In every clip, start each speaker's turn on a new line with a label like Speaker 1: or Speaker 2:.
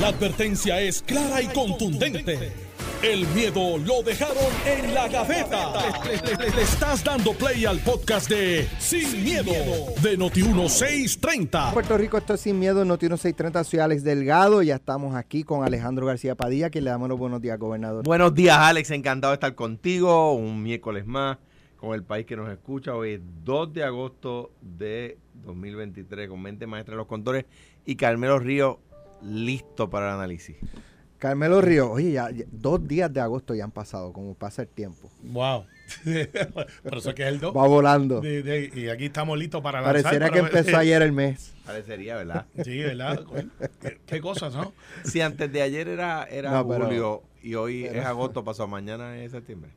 Speaker 1: La advertencia es clara y contundente. El miedo lo dejaron en la gaveta. Le, le- le- le estás dando play al podcast de Sin, miedo, de Noti1630.
Speaker 2: Puerto Rico, esto es Sin Miedo, Noti 630, soy Alex Delgado, ya estamos aquí con Alejandro García Padilla, que le damos los buenos días, gobernador.
Speaker 3: Buenos días, Alex. Encantado de estar contigo. Un miércoles más con el país que nos escucha. Hoy es 2 de agosto de 2023 con mente maestra de los contores y Carmelo Río listo para el análisis.
Speaker 2: Carmelo Río, oye, ya, ya dos días de agosto ya han pasado, como pasa el tiempo.
Speaker 4: Wow. Por eso es que es el 2.
Speaker 2: Va volando.
Speaker 4: y aquí estamos listos para lanzar.
Speaker 2: Pareciera que
Speaker 4: para-
Speaker 2: empezó ayer el mes.
Speaker 3: Parecería, ¿verdad?
Speaker 4: Sí, ¿verdad? ¿Qué, qué cosas, no?
Speaker 3: Si antes de ayer era, era
Speaker 2: No, pero-
Speaker 3: julio y hoy es agosto, pasó mañana es septiembre.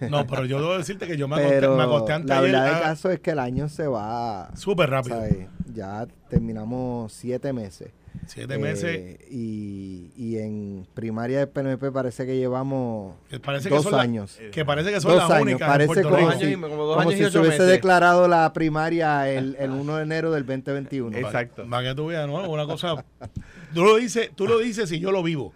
Speaker 4: No, no, pero yo debo decirte que yo me acosté,
Speaker 2: Pero
Speaker 4: me acosté antes
Speaker 2: la
Speaker 4: ayer,
Speaker 2: verdad del
Speaker 4: ah,
Speaker 2: caso es que el año se va,
Speaker 4: súper rápido.
Speaker 2: ¿sabes? Ya terminamos siete meses.
Speaker 4: Siete
Speaker 2: Eh,
Speaker 4: meses.
Speaker 2: y, y en primaria del PNP parece que llevamos
Speaker 4: que parece que
Speaker 2: dos
Speaker 4: son la-
Speaker 2: años.
Speaker 4: que parece que son
Speaker 2: dos
Speaker 4: las
Speaker 2: años,
Speaker 4: únicas
Speaker 2: parece como,
Speaker 3: Dos
Speaker 4: Rico.
Speaker 2: si,
Speaker 3: años y- como dos
Speaker 2: como
Speaker 3: años y
Speaker 2: si se hubiese
Speaker 3: meses.
Speaker 2: declarado la primaria el, el 1 de enero del 2021.
Speaker 3: Exacto.
Speaker 4: Para que tú veas, ¿no? Una cosa. Tú lo dices, tú lo dices y yo lo vivo.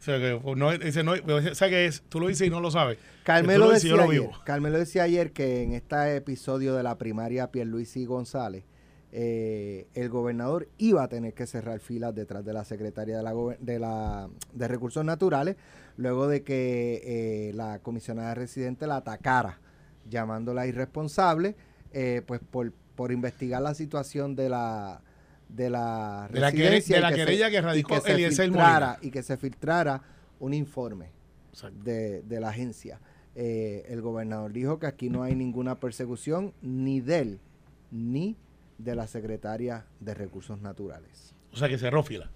Speaker 4: O sea, que pues, no, ese no, o sea que es, tú lo dices y no lo sabes.
Speaker 2: Carmelo decía,
Speaker 4: yo lo
Speaker 2: ayer. Carmelo decía ayer que en este episodio de la primaria Pierluisi González, eh, el gobernador iba a tener que cerrar filas detrás de la secretaria de, la, de, la, de Recursos Naturales, luego de que eh, la comisionada residente la atacara, llamándola irresponsable, eh, pues por, por investigar la situación de la de la
Speaker 4: De la quere-
Speaker 2: residencia
Speaker 4: de
Speaker 2: y
Speaker 4: la
Speaker 2: se-
Speaker 4: querella que
Speaker 2: y
Speaker 4: radicó
Speaker 2: se
Speaker 4: Eliezer
Speaker 2: filtrara-
Speaker 4: Molina.
Speaker 2: y que se filtrara un informe de, de la agencia. El gobernador dijo que aquí no hay ninguna persecución ni de él ni de la secretaria de Recursos Naturales.
Speaker 4: O sea que cerró fila.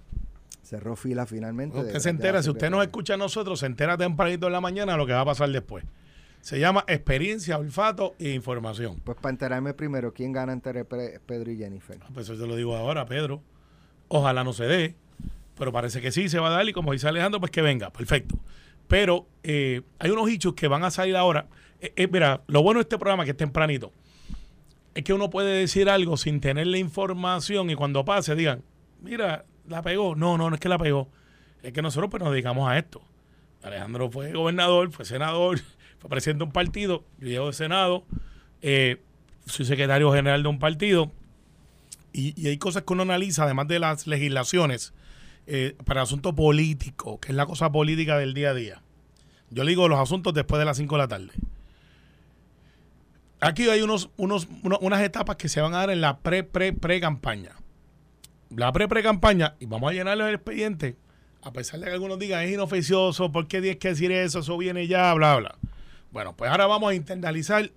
Speaker 2: Cerró fila finalmente.
Speaker 4: Usted
Speaker 2: de-
Speaker 4: se
Speaker 2: de
Speaker 4: entera, si usted nos escucha a nosotros, se entera tempranito en la mañana lo que va a pasar después. Se llama experiencia, olfato e información.
Speaker 2: Pues para enterarme primero, ¿quién gana entre Pe- Pedro y Jennifer?
Speaker 4: Ah, Pues eso te lo digo ahora, Pedro. Ojalá no se dé, pero parece que sí se va a dar y como dice Alejandro, pues que venga, perfecto. Pero eh, hay unos hechos que van a salir ahora. Eh, eh, mira, lo bueno de este programa que es tempranito es que uno puede decir algo sin tener la información y cuando pase digan, mira, la pegó. No, no, no es que la pegó. Es que nosotros pues nos dedicamos a esto. Alejandro fue gobernador, fue senador, fue presidente de un partido, yo llevo de Senado, eh, soy secretario general de un partido. Y, y hay cosas que uno analiza, además de las legislaciones, eh, para asuntos políticos, que es la cosa política del día a día. Yo le digo los asuntos después de las 5 de la tarde. Aquí hay unos, unos, uno- unas etapas que se van a dar en la pre, pre, pre campaña. La pre, pre campaña, y vamos a llenar el expediente, a pesar de que algunos digan es inoficioso, ¿por qué tienes que decir eso? Eso viene ya, bla, bla. Bueno, pues ahora vamos a internalizar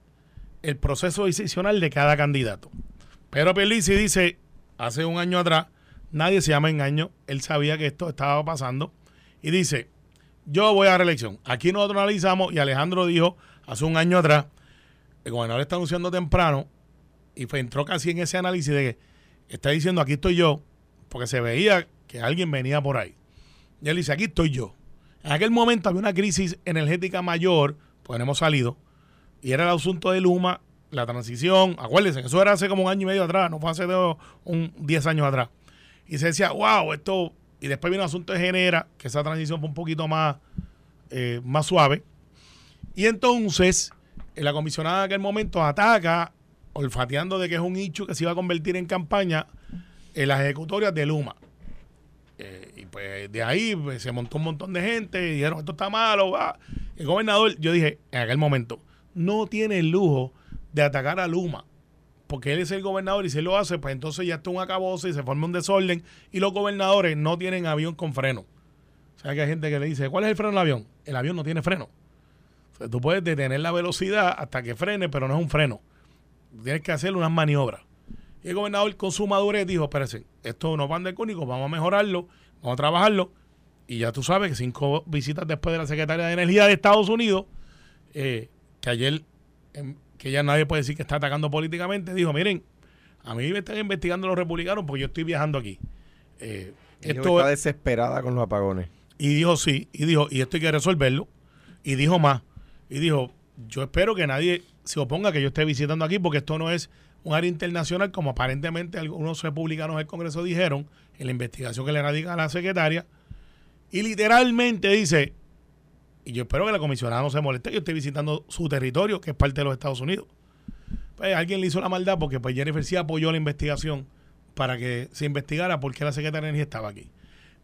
Speaker 4: el proceso decisional de cada candidato. Pedro Pierluisi dice, hace un año atrás, nadie se llama engaño, él sabía que esto estaba pasando, y dice, yo voy a reelección. Aquí nosotros analizamos, y Alejandro dijo hace un año atrás, el gobernador está anunciando temprano, y fue, entró casi en ese análisis de que está diciendo, aquí estoy yo, porque se veía que alguien venía por ahí. Y él dice, aquí estoy yo. En aquel momento había una crisis energética mayor, pues no hemos salido, y era el asunto de Luma, la transición, acuérdense, eso era hace como un año y medio atrás, no fue hace un 10 años atrás. Y se decía, wow, esto, y después vino el asunto de Genera, que esa transición fue un poquito más, eh, más suave. Y entonces, la comisionada en aquel momento ataca, olfateando de que es un hecho que se iba a convertir en campaña, en las ejecutorias de Luma. Eh, y pues de ahí pues, se montó un montón de gente y dijeron, esto está malo. va". El gobernador, yo dije en aquel momento, no tiene el lujo de atacar a Luma. Porque él es el gobernador y si él lo hace, pues entonces ya está un acabose y se forma un desorden. Y los gobernadores no tienen avión con freno. O sea que hay gente que le dice, ¿cuál es el freno del avión? El avión no tiene freno. O sea, tú puedes detener la velocidad hasta que frene, pero no es un freno. Tienes que hacer unas maniobras. Y el gobernador con su madurez dijo, espérense, esto no van de cúnico, vamos a mejorarlo, vamos a trabajarlo. Y ya tú sabes que cinco visitas después de la secretaria de Energía de Estados Unidos, eh, que ayer, em, que ya nadie puede decir que está atacando políticamente, dijo, miren, a mí me están investigando los republicanos porque yo estoy viajando aquí. Eh, esto
Speaker 3: está desesperada con los apagones.
Speaker 4: y dijo sí, y dijo, y esto hay que resolverlo. Y dijo más. Y dijo, yo espero que nadie se oponga a que yo esté visitando aquí porque esto no es un área internacional, como aparentemente algunos republicanos del Congreso dijeron en la investigación que le radica a la secretaria, y literalmente dice, y yo espero que la comisionada no se moleste, yo estoy visitando su territorio, que es parte de los Estados Unidos. Pues alguien le hizo la maldad porque pues Jennifer sí apoyó la investigación para que se investigara por qué la secretaria de Energía estaba aquí.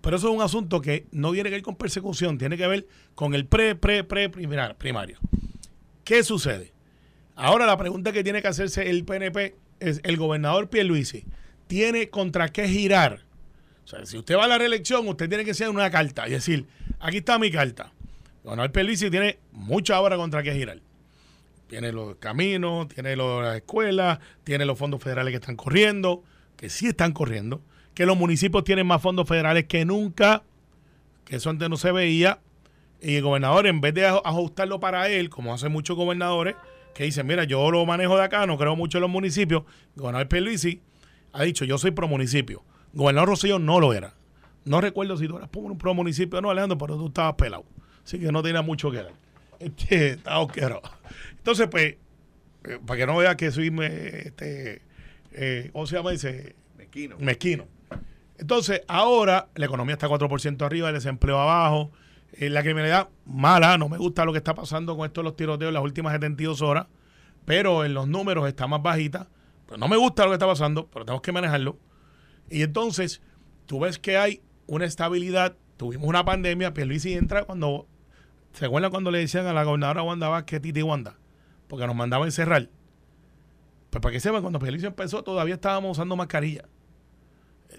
Speaker 4: Pero eso es un asunto que no tiene que ver con persecución, tiene que ver con el pre, pre, pre primario. ¿Qué sucede? Ahora la pregunta que tiene que hacerse el PNP es, ¿el gobernador Pierluisi tiene contra qué girar? O sea, si usted va a la reelección, usted tiene que hacer una carta y decir, aquí está mi carta. Gobernador Pierluisi tiene mucha obra contra qué girar. Tiene los caminos, tiene las escuelas, tiene los fondos federales que están corriendo, que sí están corriendo, que los municipios tienen más fondos federales que nunca, que eso antes no se veía, y el gobernador, en vez de ajustarlo para él, como hacen muchos gobernadores, que dicen, mira, yo lo manejo de acá, no creo mucho en los municipios, el gobernador Pierluisi ha dicho, yo soy pro municipio. gobernador Rosselló no lo era. No recuerdo si tú eras pro municipio o no, Alejandro, pero tú estabas pelado. Así que no tenía mucho que ver. Este, estaba Entonces, pues, eh, para que no vea que soy, este, eh, ¿cómo se llama? Dice, mezquino. Mezquino. Entonces, ahora la economía está 4% arriba, el desempleo abajo, eh, la criminalidad mala, no me gusta lo que está pasando con esto de los tiroteos en las últimas 72 horas, pero en los números está más bajita. Pues no me gusta lo que está pasando, pero tenemos que manejarlo. Y entonces, tú ves que hay una estabilidad. Tuvimos una pandemia, Pierluisi entra cuando, ¿se acuerdan cuando le decían a la gobernadora Wanda Vázquez, Titi Wanda? Porque nos mandaba a encerrar. Pues para que sepan, cuando Pierluisi empezó todavía estábamos usando mascarilla.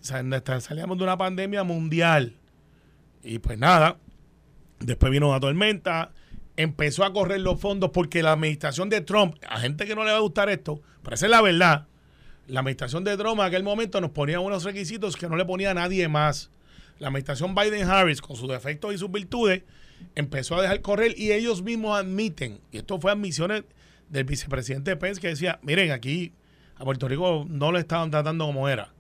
Speaker 4: Salíamos de una pandemia mundial. Y pues nada, Después vino una tormenta, empezó a correr los fondos porque la administración de Trump, a gente que no le va a gustar esto, pero esa es la verdad, la administración de Trump en aquel momento nos ponía unos requisitos que no le ponía a nadie más. La administración Biden-Harris, con sus defectos y sus virtudes, empezó a dejar correr y ellos mismos admiten, y esto fue admisiones del vicepresidente Pence que decía, miren, aquí a Puerto Rico no le estaban tratando como era.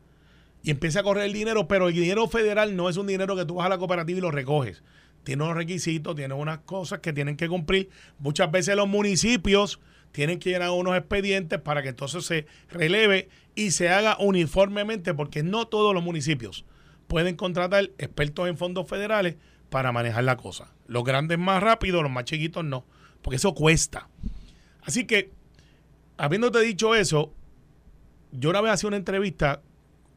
Speaker 4: Y empieza a correr el dinero, pero el dinero federal no es un dinero que tú vas a la cooperativa y lo recoges tiene unos requisitos, tiene unas cosas que tienen que cumplir. Muchas veces los municipios tienen que llenar unos expedientes para que entonces se releve y se haga uniformemente, porque no todos los municipios pueden contratar expertos en fondos federales para manejar la cosa. Los grandes más rápido, los más chiquitos no, porque eso cuesta. Así que, habiéndote dicho eso, yo una vez hacía una entrevista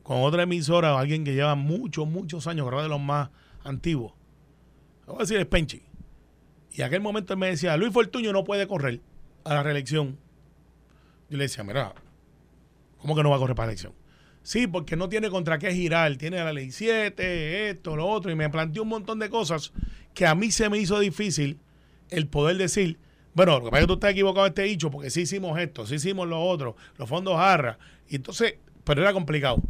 Speaker 4: con otra emisora, alguien que lleva muchos, muchos años, creo de los más antiguos, Vamos a decir, es. Y en aquel momento él me decía, Luis Fortuño no puede correr a la reelección. Yo le decía, mira, ¿cómo que no va a correr para la elección? Sí, porque no tiene contra qué girar, tiene la ley 7, esto, lo otro, y me planteó un montón de cosas que a mí se me hizo difícil el poder decir, bueno, lo que pasa es que tú estás equivocado este dicho, porque sí hicimos esto, sí hicimos lo otro, los fondos jarra, y entonces, pero era complicado.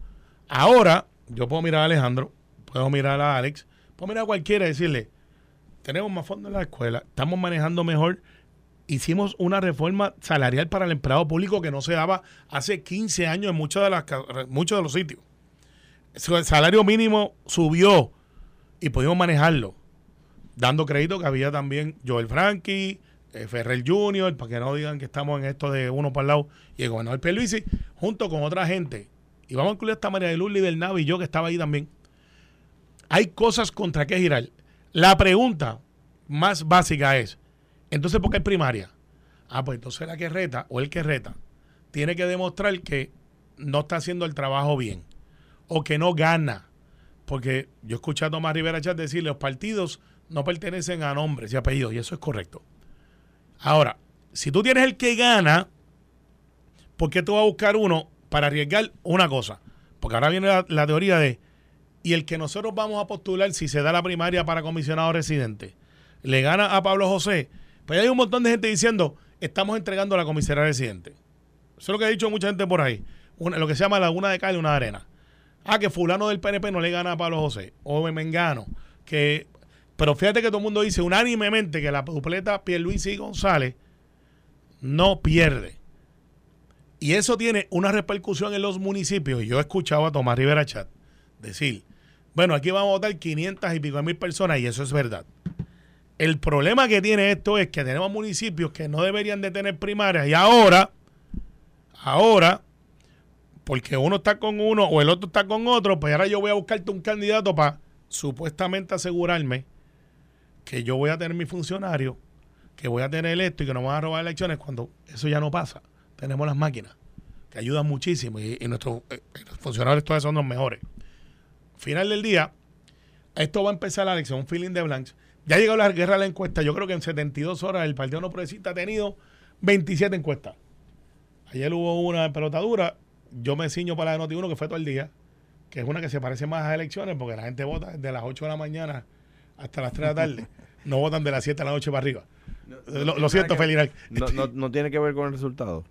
Speaker 4: Ahora, yo puedo mirar a Alejandro, puedo mirar a Alex, puedo mirar a cualquiera y decirle, tenemos más fondos en la escuela, estamos manejando mejor. Hicimos una reforma salarial para el empleado público que no se daba hace 15 años en muchos de, las, muchos de los sitios. El salario mínimo subió y pudimos manejarlo. Dando crédito que había también Joel Frankie, eh, Ferrer Jr., para que no digan que estamos en esto de uno para el lado, y el gobernador Pierluisi, junto con otra gente. Y vamos a incluir esta María de Luz, del Nave y yo que estaba ahí también. Hay cosas contra qué girar. La pregunta más básica es, entonces, ¿por qué es primaria? Ah, pues entonces la que reta o el que reta tiene que demostrar que no está haciendo el trabajo bien o que no gana. Porque yo he escuchado a Tomás Rivera Chat decir, los partidos no pertenecen a nombres y apellidos, y eso es correcto. Ahora, si tú tienes el que gana, ¿por qué tú vas a buscar uno para arriesgar una cosa? Porque ahora viene la teoría de y el que nosotros vamos a postular si se da la primaria para comisionado residente le gana a Pablo José, pues hay un montón de gente diciendo, estamos entregando la comisaría residente. Eso es lo que ha dicho mucha gente por ahí. lo que se llama la una de cal una arena. Ah, que fulano del PNP no le gana a Pablo José. O Mengano. Que, pero fíjate que todo el mundo dice unánimemente que la dupleta Pierluisi y González no pierde. Y eso tiene una repercusión en los municipios. Yo he escuchado a Tomás Rivera Chat decir, bueno, aquí vamos a votar 500 y pico mil personas y eso es verdad. El problema que tiene esto es que tenemos municipios que no deberían de tener primarias y ahora, ahora porque uno está con uno o el otro está con otro, pues ahora yo voy a buscarte un candidato para supuestamente asegurarme que yo voy a tener mi funcionario, que voy a tener esto y que no me van a robar elecciones cuando eso ya no pasa. Tenemos las máquinas que ayudan muchísimo y, y nuestros eh, funcionarios todos son los mejores. Final del día, esto va a empezar la elección, un feeling de blanks. Ya llegó la guerra de la encuesta. Yo creo que en 72 horas el Partido No Progresista ha tenido 27 encuestas. Ayer hubo una en pelotadura. Yo me ciño para la de Noti1, que fue todo el día, que es una que se parece más a elecciones, porque la gente vota desde las 8 de la mañana hasta las 3 de la tarde. No votan de las 7 de la noche para arriba. Lo, lo siento, Felipe.
Speaker 3: No, no, no tiene que ver con el resultado.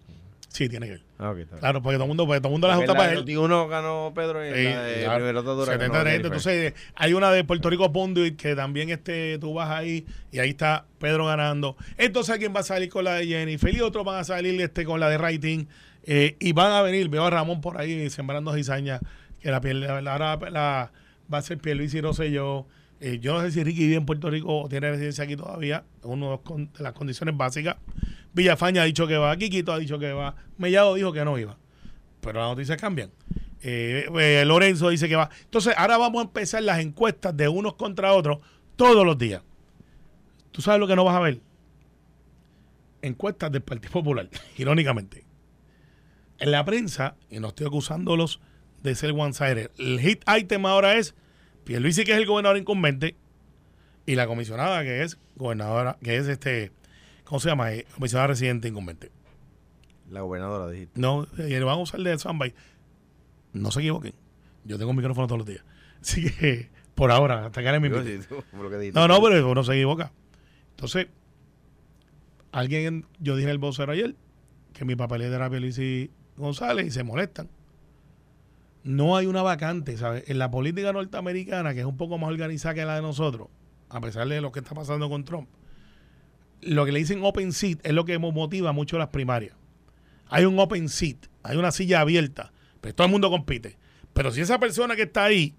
Speaker 4: Sí, tiene que ver.
Speaker 3: Ah.
Speaker 4: Claro, porque todo el mundo, porque todo el mundo la junta para él.
Speaker 3: Noti1 ganó Pedro y
Speaker 4: Eh,
Speaker 3: la de
Speaker 4: claro,
Speaker 3: Primera Dura
Speaker 4: 70
Speaker 3: ganó
Speaker 4: de
Speaker 3: Jennifer.
Speaker 4: Entonces, hay una de Puerto Rico Ponduit que también este, tú vas ahí y ahí está Pedro ganando. Entonces, alguien va a salir con la de Jennifer y otros van a salir este, con la de Writing. eh, y van a venir, veo a Ramón por ahí sembrando cizaña, que la piel, la, la- la- va a ser Pierluisi y Rosselló. Eh, yo no sé si Ricky vive en Puerto Rico o tiene residencia aquí todavía, uno de las condiciones básicas. Villafaña ha dicho que va, Quiquito ha dicho que va, Mellado dijo que no iba pero las noticias cambian. Eh, eh, Lorenzo dice que va. Entonces, ahora vamos a empezar las encuestas de unos contra otros todos los días. ¿Tú sabes lo que no vas a ver? Encuestas del Partido Popular, irónicamente. En la prensa, y no estoy acusándolos de ser one-sided, el hit item ahora es Pierluisi, que es el gobernador incumbente, y la comisionada, que es gobernadora, que es este, ¿cómo se llama? Eh, comisionada residente incumbente.
Speaker 3: La gobernadora dijiste.
Speaker 4: No, y le van a usar de soundbite. No se equivoquen. Yo tengo un micrófono todos los días. Así que, por ahora, hasta que mi
Speaker 3: sí, tú.
Speaker 4: No, no, pero uno se equivoca. Entonces, alguien, yo dije el vocero ayer, que mi papeleta era Felici González y se molestan. No hay una vacante, ¿sabes? En la política norteamericana, que es un poco más organizada que la de nosotros, a pesar de lo que está pasando con Trump, lo que le dicen open seat es lo que motiva mucho las primarias. Hay un open seat, hay una silla abierta, pues todo el mundo compite. Pero si esa persona que está ahí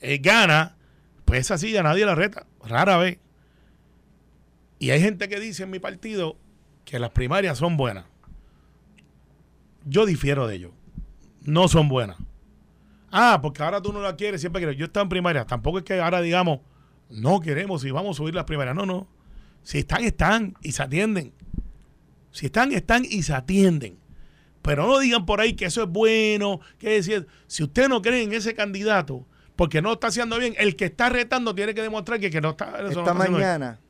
Speaker 4: eh, gana, pues esa silla nadie la reta, rara vez. Y hay gente que dice en mi partido que las primarias son buenas. Yo difiero de ello. No son buenas. Ah, porque ahora tú no la quieres, siempre quieres. Yo he estado en primarias. Tampoco es que ahora digamos, no queremos y vamos a subir las primarias. No, no. Si están, están y se atienden. Si están, están y se atienden. Pero no digan por ahí que eso es bueno, que decir, si usted no cree en ese candidato, porque no está haciendo bien, el que está retando tiene que demostrar que, que no está. no
Speaker 2: Esta
Speaker 4: está haciendo bien.
Speaker 2: mañana,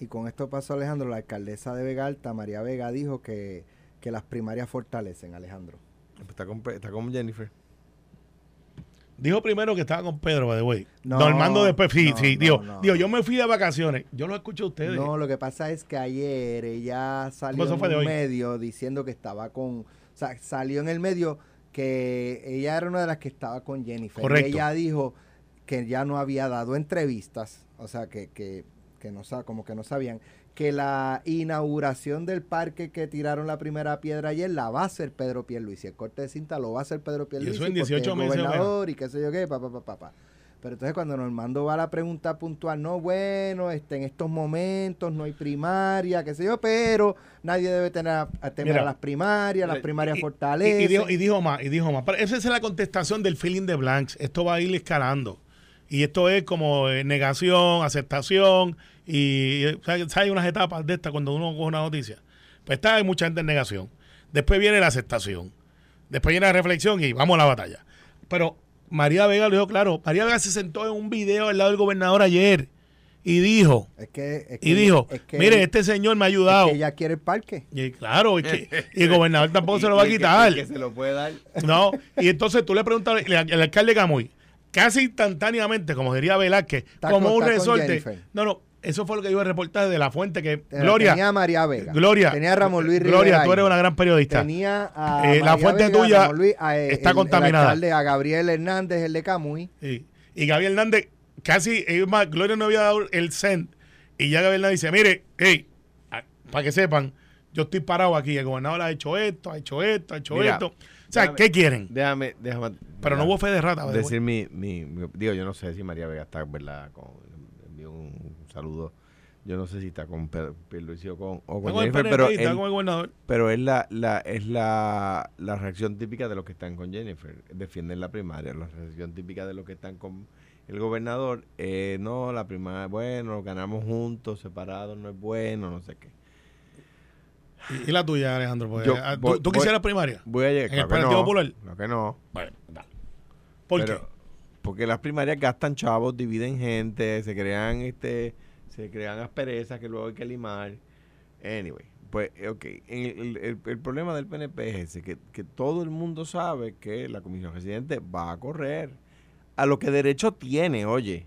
Speaker 2: y con esto pasó Alejandro, la alcaldesa de Vega Alta, María Vega, dijo que, que las primarias fortalecen, Alejandro.
Speaker 3: Está con, está con Jennifer.
Speaker 4: Dijo primero que estaba con Pedro, by the way.
Speaker 2: No,
Speaker 4: Normando después, sí,
Speaker 2: no,
Speaker 4: sí.
Speaker 2: no,
Speaker 4: digo,
Speaker 2: no.
Speaker 4: digo, yo me fui de vacaciones. Yo lo escucho a ustedes.
Speaker 2: No, lo que pasa es que ayer ella salió
Speaker 4: Eso
Speaker 2: en
Speaker 4: hoy.
Speaker 2: medio diciendo que estaba con, o sea, salió en el medio que ella era una de las que estaba con Jennifer.
Speaker 4: Correcto.
Speaker 2: Y ella dijo que ya no había dado entrevistas, o sea, que, que, que no como que no sabían que la inauguración del parque que tiraron la primera piedra ayer la va a hacer Pedro Pierluisi. El corte de cinta lo va a hacer Pedro Pierluisi.
Speaker 4: en
Speaker 2: porque
Speaker 4: 18
Speaker 2: es
Speaker 4: meses,
Speaker 2: gobernador y qué sé yo qué, pa, pa, pa, pa, pa. Pero entonces cuando Normando va a la pregunta puntual, no, bueno, este, en estos momentos no hay primaria, qué sé yo, pero nadie debe tener a, a temer
Speaker 4: Mira,
Speaker 2: a las primarias, las primarias
Speaker 4: Y-
Speaker 2: fortalecen.
Speaker 4: Y, y dijo, y dijo más, y dijo más. Pero esa es la contestación del feeling de Blanks. Esto va a ir escalando. Y esto es como eh, negación, aceptación. Y eh, ¿sabes? hay unas etapas de estas cuando uno coge una noticia. Pues está hay mucha gente en negación. Después viene la aceptación. Después viene la reflexión y vamos a la batalla. Pero María Vega lo dijo claro. María Vega se sentó en un video al lado del gobernador ayer y dijo,
Speaker 2: Es que, es que-
Speaker 4: y dijo,
Speaker 2: es que-
Speaker 4: mire, este señor me ha
Speaker 2: es
Speaker 4: ayudado.
Speaker 2: que ella quiere el parque.
Speaker 4: Y claro, y, que- y el gobernador tampoco se lo va a quitar.
Speaker 3: que se lo puede dar.
Speaker 4: No, y entonces tú le preguntas al, al alcalde Camuy, casi instantáneamente, como diría Velázquez,
Speaker 2: Está
Speaker 4: como
Speaker 2: con-
Speaker 4: un resorte. No, no, eso fue lo que dijo el reportaje de la fuente que Gloria,
Speaker 2: Tenía a María Vega.
Speaker 4: Gloria,
Speaker 2: Tenía a Ramón Luis
Speaker 4: Gloria,
Speaker 2: Rivera
Speaker 4: tú eres una gran periodista.
Speaker 2: Tenía a
Speaker 4: Eh, la fuente
Speaker 2: Vega,
Speaker 4: tuya
Speaker 2: Ramón Luis, a, eh,
Speaker 4: está
Speaker 2: el-
Speaker 4: contaminada.
Speaker 2: El alcalde, a Gabriel Hernández, el de Camuy.
Speaker 4: Sí. Y Gabriel Hernández, casi, más, Gloria no había dado el send. Y ya Gabriel Hernández dice, mire, hey, para que sepan, yo estoy parado aquí, el gobernador ha hecho esto, ha hecho esto, ha hecho
Speaker 3: Mira,
Speaker 4: esto. O sea,
Speaker 3: déjame-
Speaker 4: ¿qué quieren?
Speaker 3: Déjame, déjame.
Speaker 4: Pero no hubo fe de rata.
Speaker 3: decir mi, mi, mi- digo yo no sé si María Vega está verdad con un saludo Yo no sé si está con Pierluisi o con, o con Jennifer,
Speaker 4: PNP
Speaker 3: pero,
Speaker 4: y está
Speaker 3: él-
Speaker 4: con el gobernador.
Speaker 3: pero es, la, la, es la, la reacción típica de los que están con Jennifer. Defienden la primaria. La reacción típica de los que están con el gobernador. Eh, no, la primaria, bueno, ganamos juntos, separados, no es bueno, no sé qué.
Speaker 4: ¿Y, y la tuya, Alejandro?
Speaker 3: Yo
Speaker 4: ah, ¿tú,
Speaker 3: voy-
Speaker 4: tú
Speaker 3: voy-
Speaker 4: quisieras primaria?
Speaker 3: Voy a llegar.
Speaker 4: ¿En el Partido
Speaker 3: no,
Speaker 4: Popular?
Speaker 3: Claro que no.
Speaker 4: Bueno, dale. ¿Por
Speaker 3: Pero-
Speaker 4: qué?
Speaker 3: Porque las primarias gastan chavos, dividen gente, se crean este, se crean asperezas que luego hay que limar. Anyway, pues, eh, ok. El, el- el problema del PNP es ese, que, que todo el mundo sabe que la comisión residente va a correr. A lo que derecho tiene, oye.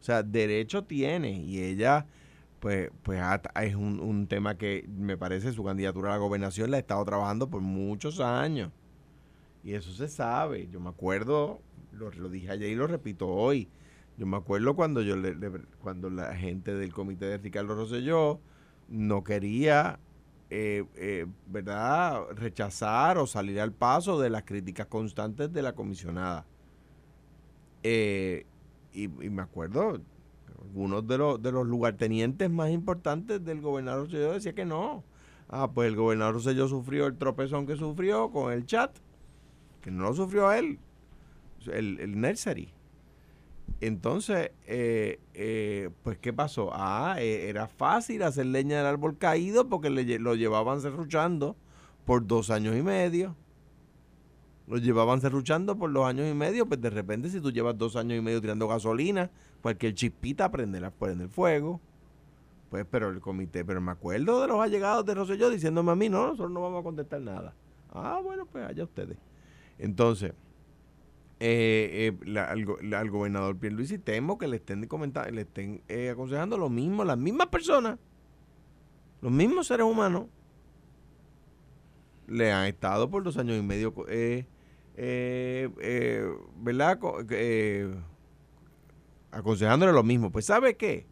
Speaker 3: O sea, derecho tiene. Y ella, pues, pues es un, un tema que me parece su candidatura a la gobernación la ha estado trabajando por muchos años. Y eso se sabe. Yo me acuerdo, lo, lo dije ayer y lo repito hoy. Yo me acuerdo cuando yo le- cuando la gente del comité de Ricardo Rosselló no quería, eh, eh, ¿verdad?, rechazar o salir al paso de las críticas constantes de la comisionada. Eh, y, y me acuerdo, algunos de los, de los lugartenientes más importantes del gobernador Rosselló decía que no. Ah, pues el gobernador Rosselló sufrió el tropezón que sufrió con el chat, que no lo sufrió él, el, el nursery. Entonces, eh, eh, pues, ¿qué pasó? Ah, eh, era fácil hacer leña del árbol caído porque le lo llevaban serruchando por dos años y medio. Lo llevaban serruchando por dos años y medio, pues de repente si tú llevas dos años y medio tirando gasolina, cualquier chispita prende, la, prende el fuego. Pues, pero el comité, pero me acuerdo de los allegados de Rosselló diciéndome a mí, no, nosotros no vamos a contestar nada. Ah, bueno, pues allá ustedes. Entonces, eh, eh, al, la- al gobernador Pierluisi temo que le estén comentando, le estén eh, aconsejando lo mismo, las mismas personas, los mismos seres humanos, le han estado por dos años y medio, ¿verdad? Co- aconsejándole lo mismo. Pues ¿sabe qué?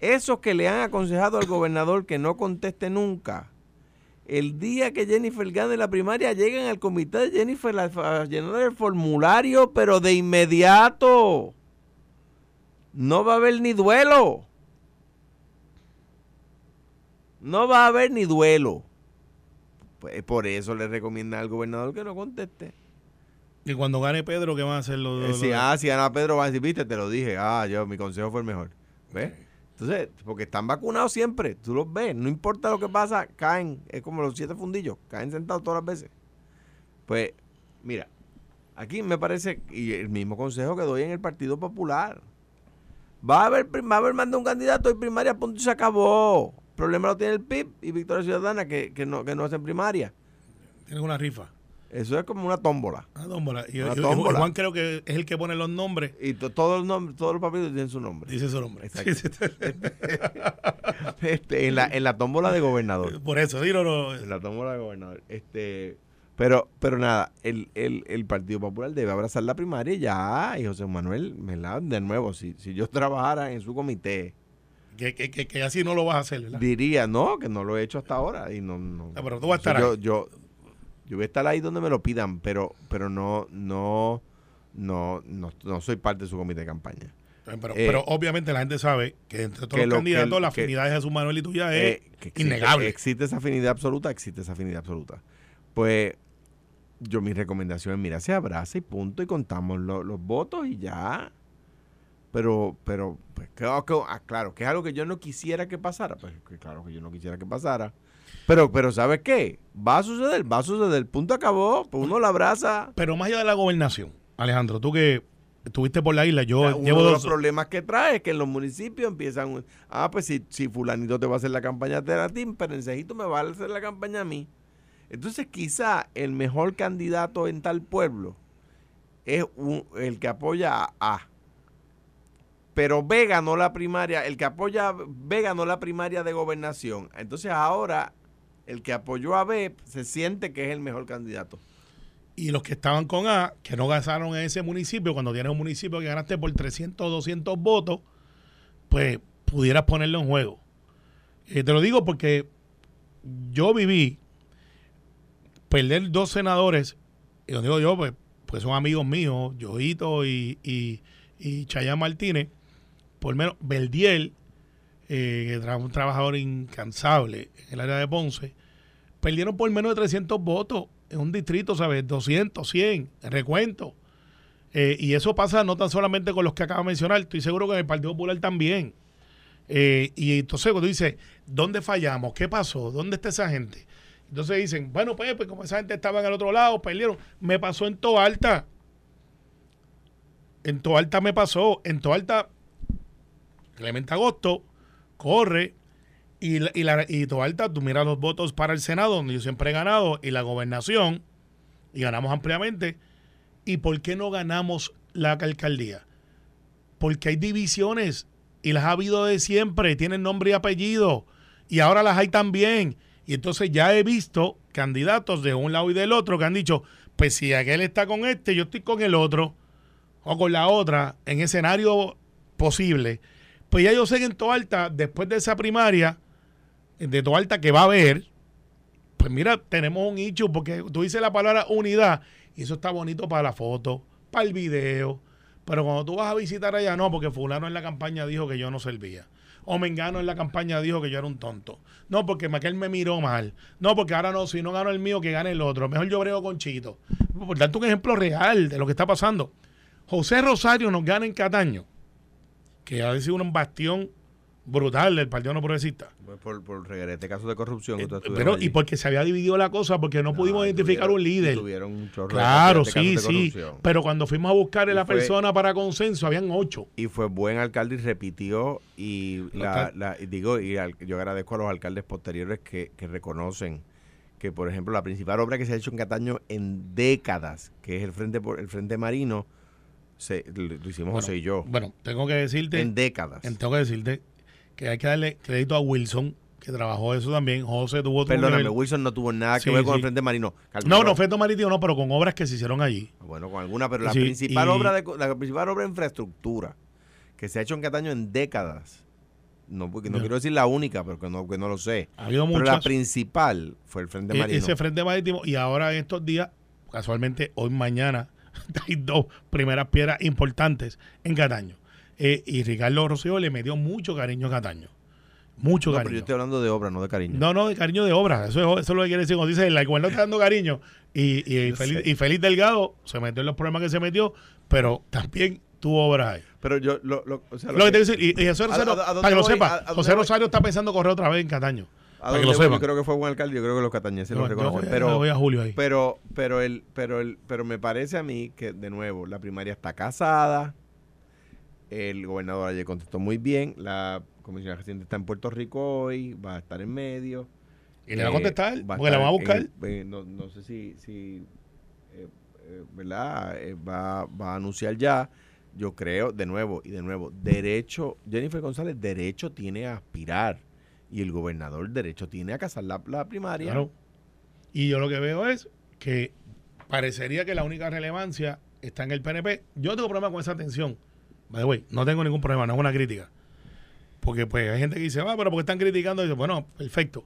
Speaker 3: Esos que le han aconsejado al gobernador que no conteste nunca, el día que Jennifer gane la primaria, llegan al comité de Jennifer a, llenar el formulario, pero de inmediato. No va a haber ni duelo. No va a haber ni duelo. Pues por eso le recomienda al gobernador que no conteste.
Speaker 4: Y cuando gane Pedro, ¿qué van a hacer los
Speaker 3: Eh,
Speaker 4: los-
Speaker 3: si, ah, si Ana Pedro va a decir, viste, te lo dije. Ah, yo, mi consejo fue el mejor. ¿Ves? Entonces, porque están vacunados siempre, tú los ves, no importa lo que pasa, caen, es como los siete fundillos, caen sentados todas las veces. Pues, mira, aquí me parece, y el mismo consejo que doy en el Partido Popular, va a haber, va a haber más de un candidato y primaria, punto y se acabó. El problema lo tiene el PIB y Victoria Ciudadana que, que no, que no hacen primaria.
Speaker 4: Tienen una rifa.
Speaker 3: Eso es como una tómbola.
Speaker 4: Una tómbola. Y,
Speaker 3: Una tómbola.
Speaker 4: Juan creo que es el que pone los nombres.
Speaker 3: Y to- todos los nombres, todos los papeles tienen su nombre.
Speaker 4: Dice su nombre.
Speaker 3: Exacto. Este, en, la, en la tómbola de gobernador.
Speaker 4: Por eso, dilo, no.
Speaker 3: En la tómbola de gobernador. Este, pero, pero nada, el, el, el Partido Popular debe abrazar la primaria ya. Y José Manuel, ¿verdad? de nuevo, si, si yo trabajara en su comité,
Speaker 4: Que, que, que, que así no lo vas a hacer, ¿verdad?
Speaker 3: diría, no, que no lo he hecho hasta ahora. Y no, no.
Speaker 4: Ah, pero tú vas a estar
Speaker 3: yo,
Speaker 4: ahí.
Speaker 3: yo, yo voy a estar ahí donde me lo pidan, pero, pero no, no, no, no, no soy parte de su comité de campaña.
Speaker 4: Pero,
Speaker 3: Eh,
Speaker 4: pero obviamente la gente sabe que entre todos
Speaker 3: que
Speaker 4: los
Speaker 3: lo-
Speaker 4: candidatos
Speaker 3: que-
Speaker 4: la
Speaker 3: que-
Speaker 4: afinidad de Jesús Manuel y tuya es
Speaker 3: Eh, que existe-
Speaker 4: innegable.
Speaker 3: Existe esa afinidad absoluta, existe esa afinidad absoluta. Pues yo mi recomendación es, mira, se abraza y punto y contamos lo- los votos y ya. Pero, pero, pues, claro, que, ah, claro, que es algo que yo no quisiera que pasara. Pues que claro que yo no quisiera que pasara. Pero, pero ¿sabes qué? Va a suceder, va a suceder. Punto acabó. Pues uno la abraza.
Speaker 4: Pero más allá de la gobernación, Alejandro, tú que estuviste por la isla, yo
Speaker 3: O sea, uno de
Speaker 4: dos...
Speaker 3: los problemas que trae es que en los municipios empiezan, ah, pues si, si fulanito te va a hacer la campaña a ti, pero Cejito me va a hacer la campaña a mí. Entonces quizá el mejor candidato en tal pueblo es un- el que apoya a A. Pero B ganó la primaria, el que apoya a B ganó la primaria de gobernación. Entonces ahora el que apoyó a B se siente que es el mejor candidato.
Speaker 4: Y los que estaban con A, que no gastaron en ese municipio, cuando tienes un municipio que ganaste por 300 o 200 votos, pues pudieras ponerlo en juego. Eh, te lo digo porque yo viví perder dos senadores, y lo digo yo, pues, pues son amigos míos, Yoito y, y, y Chayán Martínez, por menos Verdiel, eh, un trabajador incansable en el área de Ponce, perdieron por menos de 300 votos en un distrito, ¿sabes? 200, 100, en recuento. Eh, y eso pasa no tan solamente con los que acabo de mencionar, estoy seguro que en el Partido Popular también. Eh, y entonces cuando dice, ¿dónde fallamos? ¿Qué pasó? ¿Dónde está esa gente? Entonces dicen, bueno, pues, pues como esa gente estaba en el otro lado, perdieron. Me pasó en Toalta. En Toalta me pasó. En Toalta, Clemente Agosto corre y, y, la, y Toalta, tú miras los votos para el Senado, donde yo siempre he ganado, y la gobernación, y ganamos ampliamente. ¿Y por qué no ganamos la alcaldía? Porque hay divisiones y las ha habido de siempre, tienen nombre y apellido, y ahora las hay también. Y entonces ya he visto candidatos de un lado y del otro que han dicho, pues si aquel está con este, yo estoy con el otro, o con la otra, en escenario posible. Pues ya yo sé que en Toalta, después de esa primaria, de Toalta que va a haber, pues mira, tenemos un hecho, porque tú dices la palabra unidad, y eso está bonito para la foto, para el video, pero cuando tú vas a visitar allá, no, porque fulano en la campaña dijo que yo no servía. O Mengano en la campaña dijo que yo era un tonto. No, porque aquel me miró mal. No, porque ahora no, si no gano el mío, que gane el otro. Mejor yo brego con Chito. Por darte un ejemplo real de lo que está pasando. José Rosario nos gana en Cataño, que ha sido un bastión brutal del Partido No Progresista.
Speaker 3: Pues por, por reguerete casos de corrupción.
Speaker 4: Eh, pero,
Speaker 3: allí.
Speaker 4: y porque se había dividido la cosa, porque no, pudimos
Speaker 3: Ah,
Speaker 4: identificar
Speaker 3: tuvieron-
Speaker 4: un líder.
Speaker 3: Tuvieron un
Speaker 4: Claro,
Speaker 3: de
Speaker 4: sí, sí.
Speaker 3: corrupción.
Speaker 4: Pero cuando fuimos a buscar a la
Speaker 3: fue-
Speaker 4: persona para consenso, habían ocho.
Speaker 3: y fue buen alcalde y repitió y, la,
Speaker 4: Total.
Speaker 3: la- y digo y al- yo agradezco a los alcaldes posteriores que, que reconocen que por ejemplo la principal obra que se ha hecho en Cataño en décadas que es el frente por el frente marino se, lo hicimos
Speaker 4: Bueno,
Speaker 3: José y yo
Speaker 4: Bueno, tengo que decirte,
Speaker 3: en décadas
Speaker 4: en- tengo que decirte que hay que darle crédito a Wilson, que trabajó eso también. José tuvo
Speaker 3: perdóname
Speaker 4: nivel.
Speaker 3: Wilson no tuvo nada que
Speaker 4: Sí,
Speaker 3: ver con
Speaker 4: sí.
Speaker 3: el frente marino
Speaker 4: No, no fue marítimo, no, pero con obras que se hicieron allí.
Speaker 3: bueno con alguna pero la
Speaker 4: Sí,
Speaker 3: principal
Speaker 4: y-
Speaker 3: obra de la principal obra de infraestructura que se ha hecho en Cataño en décadas no porque no quiero decir la única pero que no que no lo sé
Speaker 4: Ha habido
Speaker 3: pero la principal fue el frente
Speaker 4: e-
Speaker 3: marino
Speaker 4: ese frente marítimo. Y ahora en estos días, casualmente, hoy, mañana, hay dos primeras piedras importantes en Cataño. Eh, y Ricardo Rosselló le metió mucho cariño a Cataño. Mucho
Speaker 3: No, pero
Speaker 4: cariño.
Speaker 3: yo estoy hablando de obra, no de cariño.
Speaker 4: No, no, de cariño de obra. Eso es, eso es lo que quiere decir. Cuando dice, la igualdad está dando cariño. Y, y, Feliz,
Speaker 3: sé.
Speaker 4: y Feliz Delgado se metió en los problemas que se metió, pero también tuvo obras ahí.
Speaker 3: Pero yo, lo, lo, o sea,
Speaker 4: Lo que te quiero decir, y, José
Speaker 3: ¿A-
Speaker 4: Rosario,
Speaker 3: a- a
Speaker 4: para que lo
Speaker 3: voy?
Speaker 4: sepa,
Speaker 3: ¿A- a
Speaker 4: José
Speaker 3: voy?
Speaker 4: Rosario está pensando correr otra vez en Cataño.
Speaker 3: ¿A
Speaker 4: para que
Speaker 3: dónde
Speaker 4: lo sepan.
Speaker 3: Yo creo que fue buen alcalde, yo creo que los catañeses
Speaker 4: No,
Speaker 3: lo reconocen.
Speaker 4: voy
Speaker 3: pero,
Speaker 4: yo voy a Julio ahí.
Speaker 3: pero, pero, el, pero, el, pero me parece a mí que, de nuevo, la primaria está casada. El gobernador ayer contestó muy bien. La comisión residente está en Puerto Rico hoy, va a estar en medio.
Speaker 4: Y le va a
Speaker 3: Eh,
Speaker 4: contestar,
Speaker 3: va
Speaker 4: porque la
Speaker 3: estar
Speaker 4: va a buscar.
Speaker 3: eh, no, no sé si, si eh, eh, ¿verdad? Eh, va, va a anunciar ya. Yo creo, de nuevo y de nuevo, derecho, Jennifer González, derecho tiene a aspirar. Y el gobernador, derecho tiene a casar la, primaria.
Speaker 4: Y yo lo que veo es que parecería que la única relevancia está en el PNP. Yo tengo problema con esa atención. By the way, no tengo ningún problema, no es una crítica. Porque pues hay gente que dice, va, pero porque están criticando? Y dice, bueno, perfecto.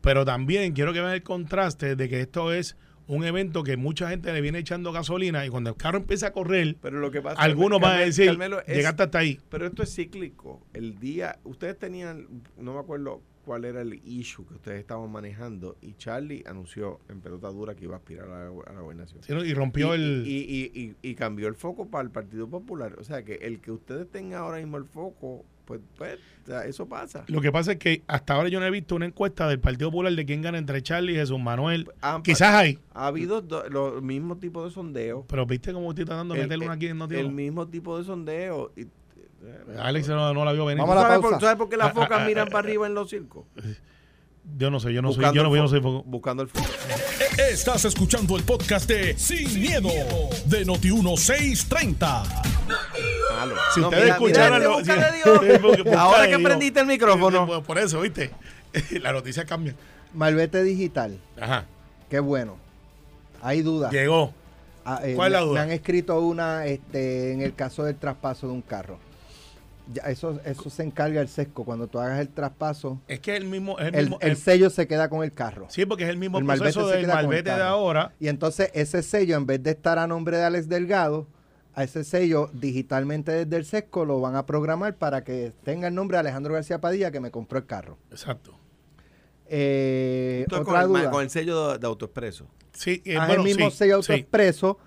Speaker 4: Pero también quiero que vean el contraste de que esto es un evento que mucha gente le viene echando gasolina y cuando el carro empieza a correr,
Speaker 3: Pero lo que pasa
Speaker 4: algunos van a decir,
Speaker 3: Carmelo, es-
Speaker 4: llegaste hasta ahí.
Speaker 3: Pero esto es cíclico. El día, ustedes tenían, no me acuerdo cuál era el issue que ustedes estaban manejando y Charlie anunció en pelota dura que iba a aspirar a la, a la gobernación.
Speaker 4: Y rompió
Speaker 3: y,
Speaker 4: el...
Speaker 3: y, y- y- y cambió el foco para el Partido Popular. O sea que el que ustedes tengan ahora mismo el foco, pues, pues o sea, eso pasa.
Speaker 4: Lo que pasa es que hasta ahora yo no he visto una encuesta del Partido Popular de quién gana entre Charlie y Jesús Manuel.
Speaker 3: Han-
Speaker 4: Quizás hay,
Speaker 3: ha habido do- los mismos tipos de sondeos.
Speaker 4: pero viste cómo estoy tratando de
Speaker 3: El-
Speaker 4: meterle una aquí y no.
Speaker 3: El mismo tipo de sondeo. Y,
Speaker 4: Alex no, no la vio venir.
Speaker 2: Vamos a la
Speaker 3: ¿Sabes
Speaker 2: pausa.
Speaker 3: por, ¿Sabes por qué
Speaker 4: Ah,
Speaker 3: las focas
Speaker 4: ah,
Speaker 3: miran
Speaker 4: ah,
Speaker 3: para arriba en los circos?
Speaker 4: Yo no sé, yo no soy,
Speaker 3: Buscando
Speaker 4: yo no, yo no soy foco.
Speaker 3: Buscando el foco.
Speaker 1: Estás escuchando el podcast de Sin, miedo, de Noti1630.
Speaker 3: Malo.
Speaker 4: Si
Speaker 3: No,
Speaker 4: ustedes
Speaker 3: mira,
Speaker 4: escucharan
Speaker 3: mira,
Speaker 4: lo-
Speaker 3: este busca
Speaker 4: si-
Speaker 3: de Ahora
Speaker 4: de
Speaker 3: que prendiste el micrófono.
Speaker 4: Por, por eso, ¿viste? La noticia cambia.
Speaker 2: Malvete digital,
Speaker 4: Ajá.
Speaker 2: qué bueno. Hay dudas.
Speaker 4: Llegó.
Speaker 2: Ah, eh,
Speaker 4: ¿Cuál es la duda?
Speaker 2: Me han escrito una este, en el caso del traspaso de un carro. Ya, eso, eso se encarga el sesco. Cuando tú hagas el traspaso,
Speaker 4: Es que es el mismo. Es el mismo
Speaker 2: el
Speaker 4: el-
Speaker 2: sello se queda con el carro.
Speaker 4: sí, porque es el mismo
Speaker 2: el malvete
Speaker 4: proceso
Speaker 2: se
Speaker 4: del
Speaker 2: queda con el
Speaker 4: malvete de ahora.
Speaker 2: Y entonces ese sello, en vez de estar a nombre de Alex Delgado, a ese sello digitalmente desde el sesco lo van a programar para que tenga el nombre de Alejandro García Padilla que me compró el carro.
Speaker 4: Exacto.
Speaker 2: Eh, otra
Speaker 3: con, el,
Speaker 2: duda.
Speaker 3: con el sello de, de AutoExpreso.
Speaker 4: Sí, eh,
Speaker 2: Ah,
Speaker 4: bueno,
Speaker 2: el mismo
Speaker 4: sí,
Speaker 2: sello
Speaker 4: sí.
Speaker 2: AutoExpreso,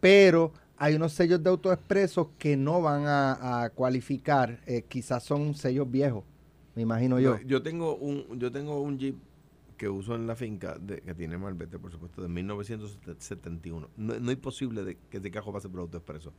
Speaker 2: pero hay unos sellos de AutoExpreso que no van a, a cualificar, eh, quizás son sellos viejos, me imagino yo.
Speaker 3: Yo tengo un yo tengo un Jeep que uso en la finca de- que tiene Malvete, por supuesto, de 1971. No, no es posible de que ese cajo pase por AutoExpreso.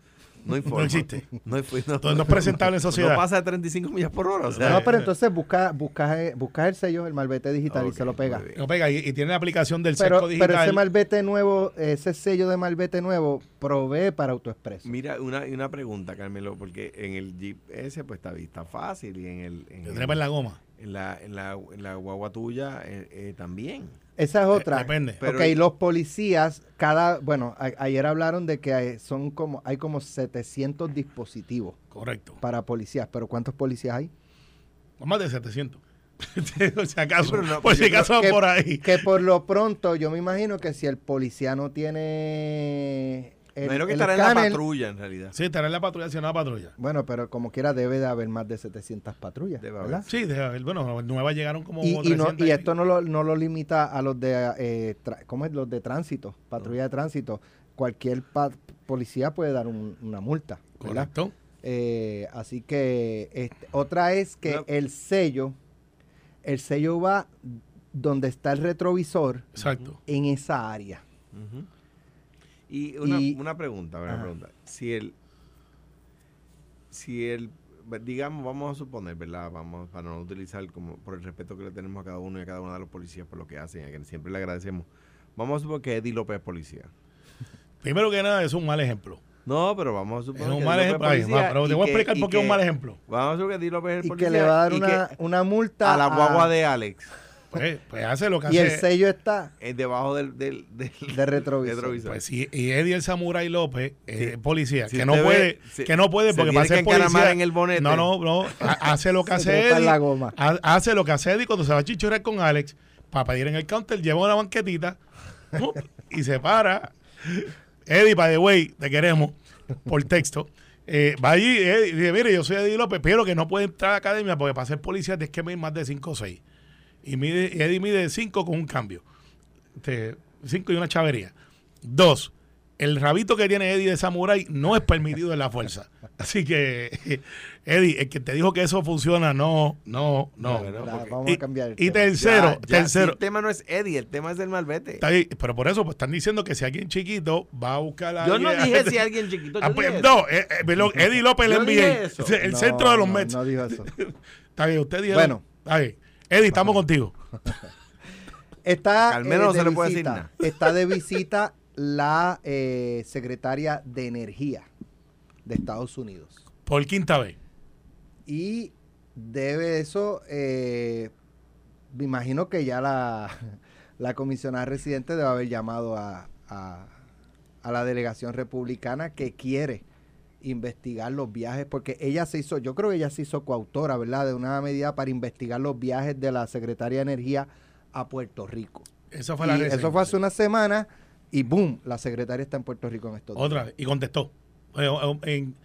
Speaker 3: No hay forma.
Speaker 4: existe.
Speaker 3: No, hay, no,
Speaker 4: no es presentable en sociedad.
Speaker 3: No pasa de 35 millas por hora. O sea,
Speaker 2: no, pero entonces busca, busca, busca el sello, el malvete digital y se lo pega.
Speaker 4: No pega y, y tiene la aplicación del
Speaker 2: Pero,
Speaker 4: sesco digital.
Speaker 2: pero ese malvete nuevo, ese sello de malvete nuevo provee para AutoExpreso.
Speaker 3: Mira, una, y una pregunta, Carmelo, porque en el Jeep ese pues está, está fácil y en el... En,
Speaker 4: Te
Speaker 3: el-
Speaker 4: trepa en la goma.
Speaker 3: En la, en la, en la guagua tuya eh, eh, también.
Speaker 2: Esa es otra.
Speaker 4: Eh, depende.
Speaker 3: Pero-
Speaker 2: ok, los policías, cada, bueno, a- ayer hablaron de que hay, son como, hay como 700 dispositivos
Speaker 4: Correcto.
Speaker 2: para policías, pero ¿cuántos policías hay?
Speaker 4: Más de 700. por si acaso,
Speaker 3: Sí, pero no,
Speaker 4: por si acaso
Speaker 2: que-
Speaker 4: por ahí.
Speaker 2: Que por lo pronto, yo me imagino que si el policía no tiene el,
Speaker 3: Imagino que
Speaker 2: el
Speaker 3: estará en la patrulla en realidad.
Speaker 4: Sí, estará en la patrulla, si no la patrulla.
Speaker 2: bueno, pero como quiera debe de haber más de 700 patrullas,
Speaker 3: Debe
Speaker 2: ¿verdad?
Speaker 3: haber.
Speaker 4: Sí, debe haber. Bueno, nuevas llegaron como
Speaker 2: Y, y, no,
Speaker 4: 300
Speaker 2: y esto no lo, no lo limita a los de eh, tra- ¿cómo es? los de tránsito, patrulla de tránsito. Cualquier pa- policía puede dar un- una multa, ¿verdad?
Speaker 4: Correcto.
Speaker 2: Eh, así que este, otra es que
Speaker 3: No.
Speaker 2: el sello, el sello va donde está el retrovisor
Speaker 4: Exacto.
Speaker 2: en esa área.
Speaker 3: Y una,
Speaker 2: Y-
Speaker 3: una pregunta, una
Speaker 2: Ajá.
Speaker 3: pregunta. Si el, si el, digamos, vamos a suponer, ¿verdad? Vamos, para no utilizar como, por el respeto que le tenemos a cada uno y a cada una de los policías por lo que hacen, a quienes siempre le agradecemos. Vamos a suponer que Eddie López es policía.
Speaker 4: Primero que nada, es un mal ejemplo.
Speaker 3: No, pero vamos a suponer
Speaker 4: Es un
Speaker 3: que
Speaker 4: mal ejemplo. Ay, pero te
Speaker 3: y
Speaker 4: voy a
Speaker 3: que-
Speaker 4: explicar
Speaker 3: y
Speaker 4: por qué es un mal ejemplo.
Speaker 3: Vamos a suponer que Eddie López es el
Speaker 2: Y
Speaker 3: policía.
Speaker 2: que le va a dar
Speaker 3: y
Speaker 2: una, una multa
Speaker 3: a la guagua de Alex
Speaker 4: Pues, pues hace lo que
Speaker 2: y el
Speaker 4: hace.
Speaker 2: sello está
Speaker 3: es debajo del, del, del
Speaker 2: de retrovisor.
Speaker 4: Pues sí, y Eddie el Samurai López, eh,
Speaker 3: Sí.
Speaker 4: policía,
Speaker 3: Si
Speaker 4: que no puede,
Speaker 3: ve,
Speaker 4: que no puede
Speaker 3: se
Speaker 4: porque
Speaker 3: tiene
Speaker 4: para ser policía.
Speaker 3: en el bonete.
Speaker 4: No, no, no. ha- Hace lo que hace Eddie.
Speaker 2: la goma.
Speaker 4: ha- Hace lo que hace Eddie cuando se va a chichorear con Alex para pedir en el counter, lleva una banquetita y se para. Eddie, by the way, te queremos por texto. Eh, va allí Eddie, y dice, mire, yo soy Eddie López, pero que no puede entrar a la academia porque para ser policía tienes que medir más de 5 o 6. Y, mide, y Eddie mide 5 con un cambio. 5 y una chavería. Dos, el rabito que tiene Eddie de Samurai no es permitido en la fuerza. Así que, Eddie, el que te dijo que eso funciona, no, no, no.
Speaker 3: Porque-
Speaker 2: vamos
Speaker 4: Y,
Speaker 2: a cambiar el
Speaker 4: y
Speaker 2: tema.
Speaker 4: tercero,
Speaker 3: Ya- ya, si
Speaker 4: tercero.
Speaker 3: el tema no es Eddie, el tema es el malvete.
Speaker 4: Está ahí, pero por eso pues, están diciendo que si alguien chiquito va a buscar a
Speaker 3: Yo no dije si alguien chiquito.
Speaker 4: Ah, pues,
Speaker 3: dije
Speaker 4: no, eh, eh, Eddie López NBA,
Speaker 3: eso.
Speaker 4: el
Speaker 2: No,
Speaker 4: centro de los
Speaker 2: no,
Speaker 4: Mets.
Speaker 2: No dijo eso.
Speaker 4: Está bien, usted dijo.
Speaker 2: Bueno.
Speaker 4: Está bien. Eddie, estamos contigo.
Speaker 2: Está,
Speaker 3: Al menos
Speaker 2: eh,
Speaker 3: no
Speaker 2: de
Speaker 3: se le puede decir nada.
Speaker 2: está de visita la eh, secretaria de Energía de Estados Unidos.
Speaker 4: Por quinta vez.
Speaker 2: Y debe eso, eh, me imagino que ya la, la comisionada residente debe haber llamado a, a- a la delegación republicana que quiere investigar los viajes, porque ella se hizo, yo creo que ella se hizo coautora, ¿verdad?, de una medida para investigar los viajes de la Secretaría de Energía a Puerto Rico.
Speaker 4: Esa fue la
Speaker 2: eso fue hace una semana y boom, la secretaria está en Puerto Rico en estos días.
Speaker 4: Otra vez. Y contestó. En-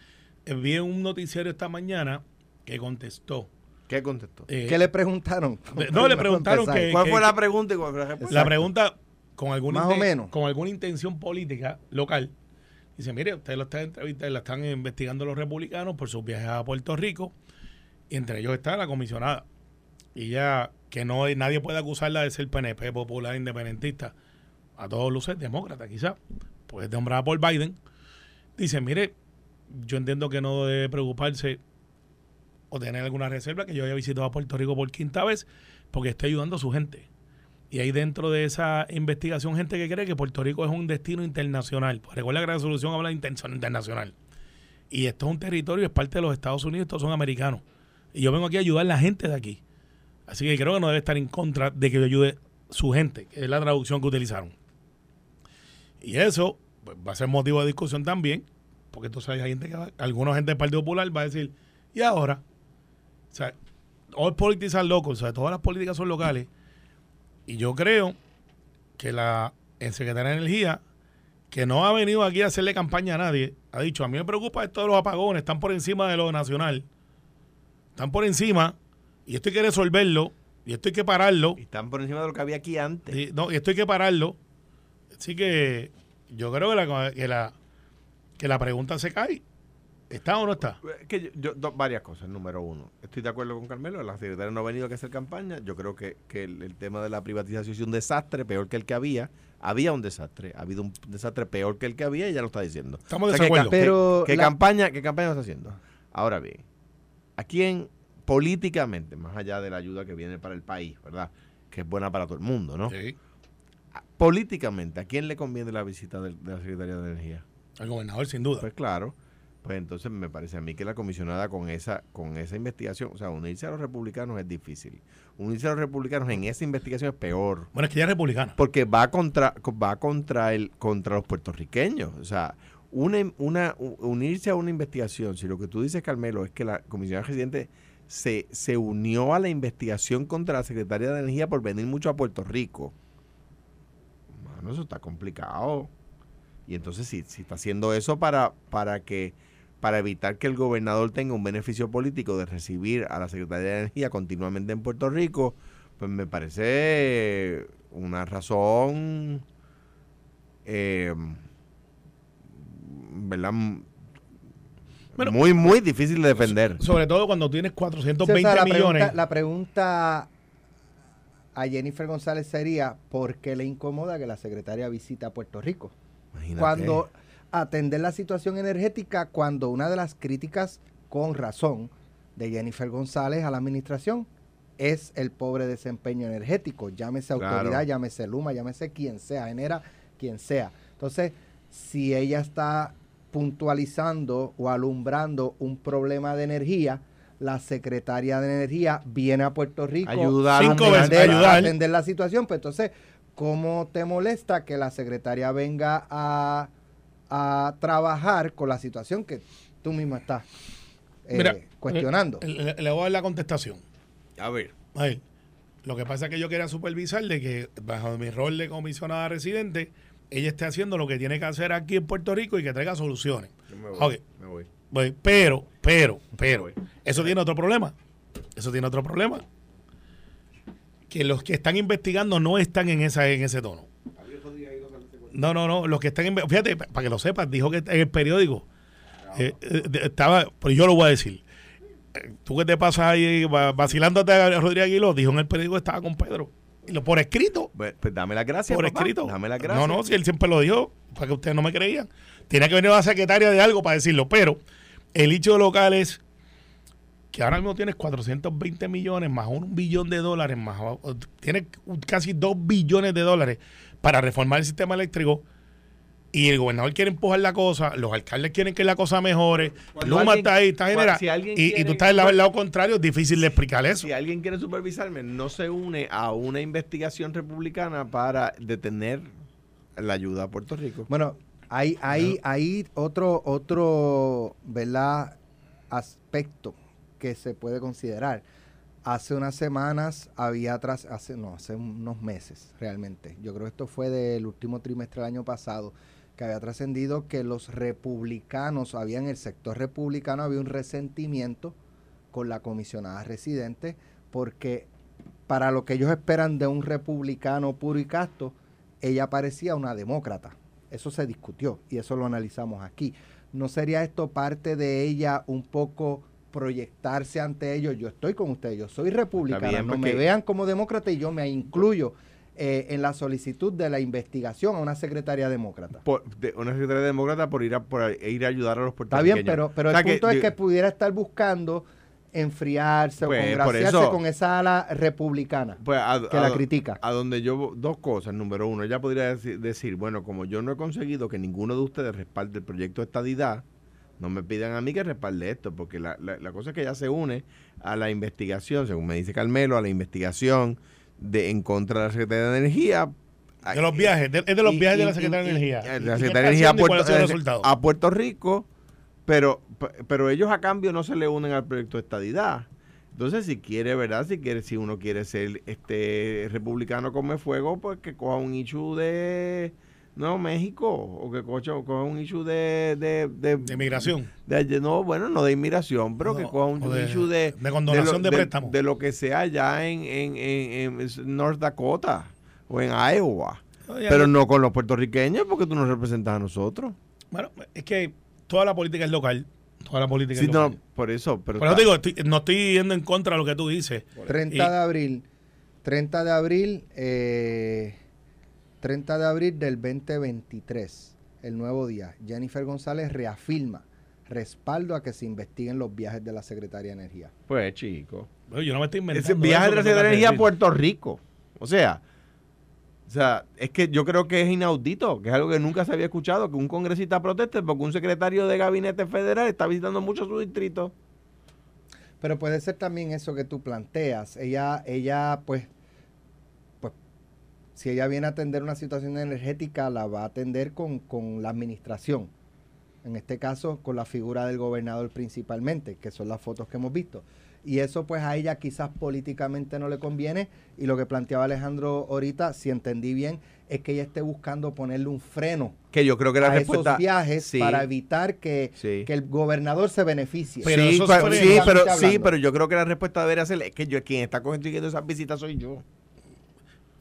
Speaker 4: en- vi un noticiario esta mañana que contestó.
Speaker 3: ¿Qué contestó?
Speaker 4: Eh,
Speaker 2: ¿Qué le preguntaron?
Speaker 4: No, le preguntaron que-
Speaker 3: ¿Cuál fue la pregunta y cuál fue la respuesta?
Speaker 4: La pregunta, con alguna,
Speaker 2: Más o menos.
Speaker 4: con alguna intención política local, dice, mire, usted lo está entrevistando, la están investigando los republicanos por sus viajes a Puerto Rico, y entre ellos está la comisionada. Y ya que no nadie puede acusarla de ser PNP, popular, independentista, a todos luces demócrata quizá, pues nombrada por Biden, dice, mire, yo entiendo que no debe preocuparse o tener alguna reserva, que yo haya visitado a Puerto Rico por quinta vez, porque estoy ayudando a su gente. Y hay dentro de esa investigación gente que cree que Puerto Rico es un destino internacional. Pues recuerda que la resolución habla de intención internacional. Y esto es un territorio, es parte de los Estados Unidos, estos son americanos. Y yo vengo aquí a ayudar a la gente de aquí. Así que creo que no debe estar en contra de que yo ayude su gente, es la traducción que utilizaron. Y eso pues, va a ser motivo de discusión también, porque entonces hay gente que va, alguna gente del Partido Popular va a decir, ¿y ahora? O sea, all politics are local, o sea, todas las políticas son locales. Y yo creo que la el secretario de Energía que no ha venido aquí a hacerle campaña a nadie, ha dicho, a mí me preocupa esto de los apagones, están por encima de lo nacional. Están por encima y esto hay que resolverlo y esto hay que pararlo.
Speaker 3: Y están por encima de lo que había aquí antes.
Speaker 4: Y, no, y esto hay que pararlo. Así que yo creo que la, que la, que la pregunta se cae. ¿Está o no está?
Speaker 3: Que yo, yo- do- varias cosas. Número uno, estoy de acuerdo con Carmelo. La secretaria no ha venido a hacer campaña. Yo creo que, que el, el tema de la privatización es un desastre, peor que el que había. Había un desastre. Ha habido un desastre peor que el que había y ya lo está diciendo.
Speaker 4: Estamos de
Speaker 3: O sea, ¿qué
Speaker 4: desacuerdo.
Speaker 3: ca-
Speaker 2: Pero
Speaker 3: ¿Qué, qué
Speaker 2: la-
Speaker 3: campaña, ¿Qué campaña está haciendo? Ahora bien, ¿a quién políticamente, más allá de la ayuda que viene para el país, ¿verdad? Que es buena para todo el mundo, ¿no?
Speaker 4: Sí.
Speaker 3: Políticamente, ¿a quién le conviene la visita del- de, la Secretaría de Energía?
Speaker 4: El gobernador, sin duda.
Speaker 3: Pues claro, pues entonces me parece a mí que la comisionada con esa con esa investigación, o sea, unirse a los republicanos es difícil. Unirse a los republicanos en esa investigación es peor,
Speaker 4: Bueno, es que ella es republicana.
Speaker 3: porque va contra va contra el contra los puertorriqueños, o sea, una, una unirse a una investigación, si lo que tú dices Carmelo es que la comisionada residente se, se unió a la investigación contra la Secretaría de Energía por venir mucho a Puerto Rico. Mano, eso está complicado. Y entonces si, si está haciendo eso para, para que para evitar que el gobernador tenga un beneficio político de recibir a la Secretaría de Energía continuamente en Puerto Rico, pues me parece una razón eh, ¿verdad?
Speaker 4: Bueno,
Speaker 3: muy, muy difícil de defender.
Speaker 4: Sobre todo cuando tienes
Speaker 2: Sí, o
Speaker 4: 420
Speaker 2: sea, la
Speaker 4: millones.
Speaker 2: Pregunta, la pregunta a Jennifer González sería, ¿por qué le incomoda que la secretaria visita Puerto Rico?
Speaker 3: Imagínate.
Speaker 2: Cuando atender la situación energética, cuando una de las críticas con razón de Jennifer González a la administración es el pobre desempeño energético, llámese
Speaker 3: Claro.
Speaker 2: autoridad, llámese Luma, llámese quien sea, genera quien sea. Entonces, si ella está puntualizando o alumbrando un problema de energía, la secretaria de energía viene a Puerto Rico
Speaker 3: Ayudar,
Speaker 2: a
Speaker 4: Cinco veces,
Speaker 2: atender, a
Speaker 4: ayudar.
Speaker 2: atender la situación. Pues entonces, ¿cómo te molesta que la secretaria venga a, a trabajar con la situación que tú mismo estás eh,
Speaker 4: Mira,
Speaker 2: cuestionando?
Speaker 4: Le, le- le voy a dar la contestación.
Speaker 3: A ver.
Speaker 4: Lo que pasa es que yo quería supervisar de que bajo mi rol de comisionada residente, ella esté haciendo lo que tiene que hacer aquí en Puerto Rico y que traiga soluciones.
Speaker 3: Yo me voy.
Speaker 4: Ok.
Speaker 3: Me voy.
Speaker 4: Pero, pero, pero, eso tiene otro problema. Eso tiene otro problema. Que los que están investigando no están en esa en ese tono. No, no, no. Los que están inve- fíjate, pa- para que lo sepas, dijo que en el periódico eh, eh, estaba, pero yo lo voy a decir. Eh, Tú que te pasas ahí va- vacilándote a Rodríguez Aguiló, dijo en el periódico que estaba con Pedro. Y lo por escrito.
Speaker 3: Pues, pues dame las gracias.
Speaker 4: por
Speaker 3: papá.
Speaker 4: escrito.
Speaker 3: Dame las gracias.
Speaker 4: No, no, si él siempre lo dijo, para que ustedes no me creían. Tenía que venir la secretaria de algo para decirlo, pero el hecho local es que ahora mismo tienes 420 millones más un billón de dólares más, tienes casi 2 billones de dólares para reformar el sistema eléctrico y el gobernador quiere empujar la cosa, los alcaldes quieren que la cosa mejore,
Speaker 3: Cuando
Speaker 4: Luma
Speaker 3: alguien-
Speaker 4: está ahí, está generada,
Speaker 3: si alguien
Speaker 4: y, y tú estás del lado, del lado contrario, es difícil de explicar eso.
Speaker 3: Si alguien quiere supervisarme, no se une a una investigación republicana para detener la ayuda a Puerto Rico.
Speaker 2: Bueno, hay, hay, hay otro, otro, ¿verdad? aspecto que se puede considerar. Hace unas semanas había tras, hace, no, hace unos meses realmente. Yo creo que esto fue del último trimestre del año pasado, que había trascendido que los republicanos, había en el sector republicano, había un resentimiento con la comisionada residente, porque para lo que ellos esperan de un republicano puro y casto, ella parecía una demócrata. Eso se discutió y eso lo analizamos aquí. ¿No sería esto parte de ella un poco proyectarse ante ellos? Yo estoy con ustedes, yo soy republicana,
Speaker 3: bien,
Speaker 2: no
Speaker 3: porque-
Speaker 2: me vean como demócrata y yo me incluyo eh, en la solicitud de la investigación a una secretaria demócrata.
Speaker 3: Por- de una secretaria demócrata por ir a, por ir a ayudar a los
Speaker 2: Está
Speaker 3: puertorriqueños.
Speaker 2: bien, pero, pero
Speaker 3: O sea
Speaker 2: el punto es que pudiera estar buscando enfriarse
Speaker 3: Pues,
Speaker 2: o
Speaker 3: por
Speaker 2: congraciarse
Speaker 3: eso-
Speaker 2: con esa ala republicana
Speaker 3: pues, a-
Speaker 2: que
Speaker 3: a
Speaker 2: la critica.
Speaker 3: A donde yo, dos cosas. Número uno, ella podría decir, decir, bueno, como yo no he conseguido que ninguno de ustedes respalde el proyecto de estadidad, no me pidan a mí que respalde esto, porque la, la- la cosa es que ella se une a la investigación, según me dice Carmelo, a la investigación de en contra de la Secretaría de Energía.
Speaker 4: De los viajes, de- es de los
Speaker 3: Y-
Speaker 4: viajes de la Secretaría
Speaker 3: y-
Speaker 4: de Energía.
Speaker 3: de
Speaker 4: ¿Y
Speaker 3: la Secretaría de Energía a Puerto, eh, a Puerto Rico, pero, pero ellos a cambio no se le unen al proyecto de estadidad. Entonces, si quiere, ¿verdad? Si quiere, si uno quiere ser este republicano come fuego, pues que coja un issue de, No, México, o que coja, coja un issue de, de, de,
Speaker 4: De inmigración.
Speaker 3: de- no, bueno, no de inmigración, pero que
Speaker 4: No,
Speaker 3: coja un
Speaker 4: de-
Speaker 3: issue de,
Speaker 4: de condonación
Speaker 3: lo-
Speaker 4: de préstamo.
Speaker 3: de lo que sea allá en, en, en, en North Dakota o en Iowa.
Speaker 4: No,
Speaker 3: Pero
Speaker 4: no-
Speaker 3: no con los puertorriqueños porque tú nos representas a nosotros.
Speaker 4: Bueno, es que toda la política es local. Toda la política
Speaker 3: Sí,
Speaker 4: es
Speaker 3: no,
Speaker 4: local.
Speaker 3: por eso. Pero
Speaker 4: Por eso te digo, estoy- no estoy yendo en contra de lo que tú dices.
Speaker 2: 30
Speaker 4: Y-
Speaker 2: de abril. 30 de abril. eh, 30 de abril del 2023. El nuevo día. Jennifer González reafirma respaldo a que se investiguen los viajes de la Secretaría de Energía.
Speaker 3: Pues, chico.
Speaker 4: Bueno, yo no me estoy inventando.
Speaker 3: Ese viaje de la Secretaría de Energía a. Puerto Rico. O sea, o sea, es que yo creo que es inaudito, que es algo que nunca se había escuchado, que un congresista proteste porque un secretario de gabinete federal está visitando mucho su distrito.
Speaker 2: Pero puede ser también eso que tú planteas. Ella, ella, pues, si ella viene a atender una situación energética, la va a atender con, con la administración. En este caso, con la figura del gobernador principalmente, que son las fotos que hemos visto. Y eso, pues, a ella quizás políticamente no le conviene. Y lo que planteaba Alejandro ahorita, si entendí bien, es que ella esté buscando ponerle un freno
Speaker 3: Que yo creo que la
Speaker 2: a
Speaker 3: respuesta.
Speaker 2: esos viajes
Speaker 3: sí,
Speaker 2: para evitar que,
Speaker 3: sí.
Speaker 2: que el gobernador se beneficie.
Speaker 4: Pero
Speaker 3: sí, sí, pero, sí, pero yo creo que la respuesta debería ser es que yo quien está consiguiendo esas visitas soy yo.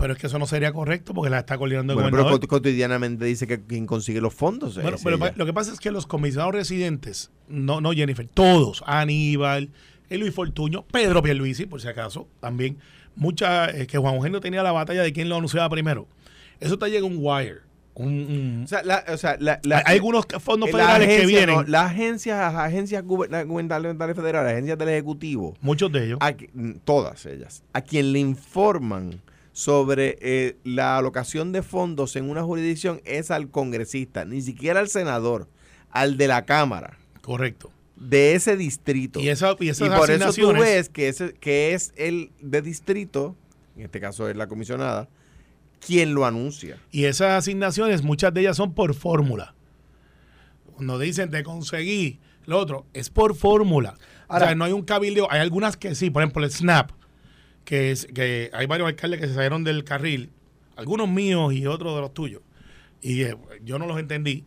Speaker 4: Pero es que eso no sería correcto porque la está coordinando el
Speaker 3: Bueno, pero
Speaker 4: gobernador.
Speaker 3: cotidianamente dice que quien consigue los fondos es
Speaker 4: Bueno, pero
Speaker 3: ella.
Speaker 4: lo que pasa es que los comisionados residentes, no, no Jennifer, todos, Aníbal, Luis Fortuño, Pedro Pierluisi, por si acaso, también, mucha, eh, que Juan Eugenio tenía la batalla de quién lo anunciaba primero. Eso te llega un wire. Un, un-
Speaker 3: O sea, la- o sea, la- la-
Speaker 4: hay algunos fondos
Speaker 3: la
Speaker 4: federales que
Speaker 3: agencia,
Speaker 4: vienen,
Speaker 3: no, las agencias, las agencias guber- gubernamentales federales, agencias del Ejecutivo,
Speaker 4: muchos de ellos.
Speaker 3: a todas ellas, a quien le informan sobre eh, la alocación de fondos en una jurisdicción es al congresista, ni siquiera al senador, al de la Cámara,
Speaker 4: Correcto.
Speaker 3: de ese distrito.
Speaker 4: Y, esa, y esas
Speaker 3: Y por eso tú ves que, ese, que es el de distrito, en este caso es la comisionada, quien lo anuncia.
Speaker 4: y esas asignaciones, muchas de ellas son por fórmula. Cuando dicen te conseguí lo otro, es por fórmula. O sea, no hay un cabildeo. Hay algunas que sí, por ejemplo, el SNAP, que, es, que hay varios alcaldes que se salieron del carril, algunos míos y otros de los tuyos. Y dije, yo no los entendí.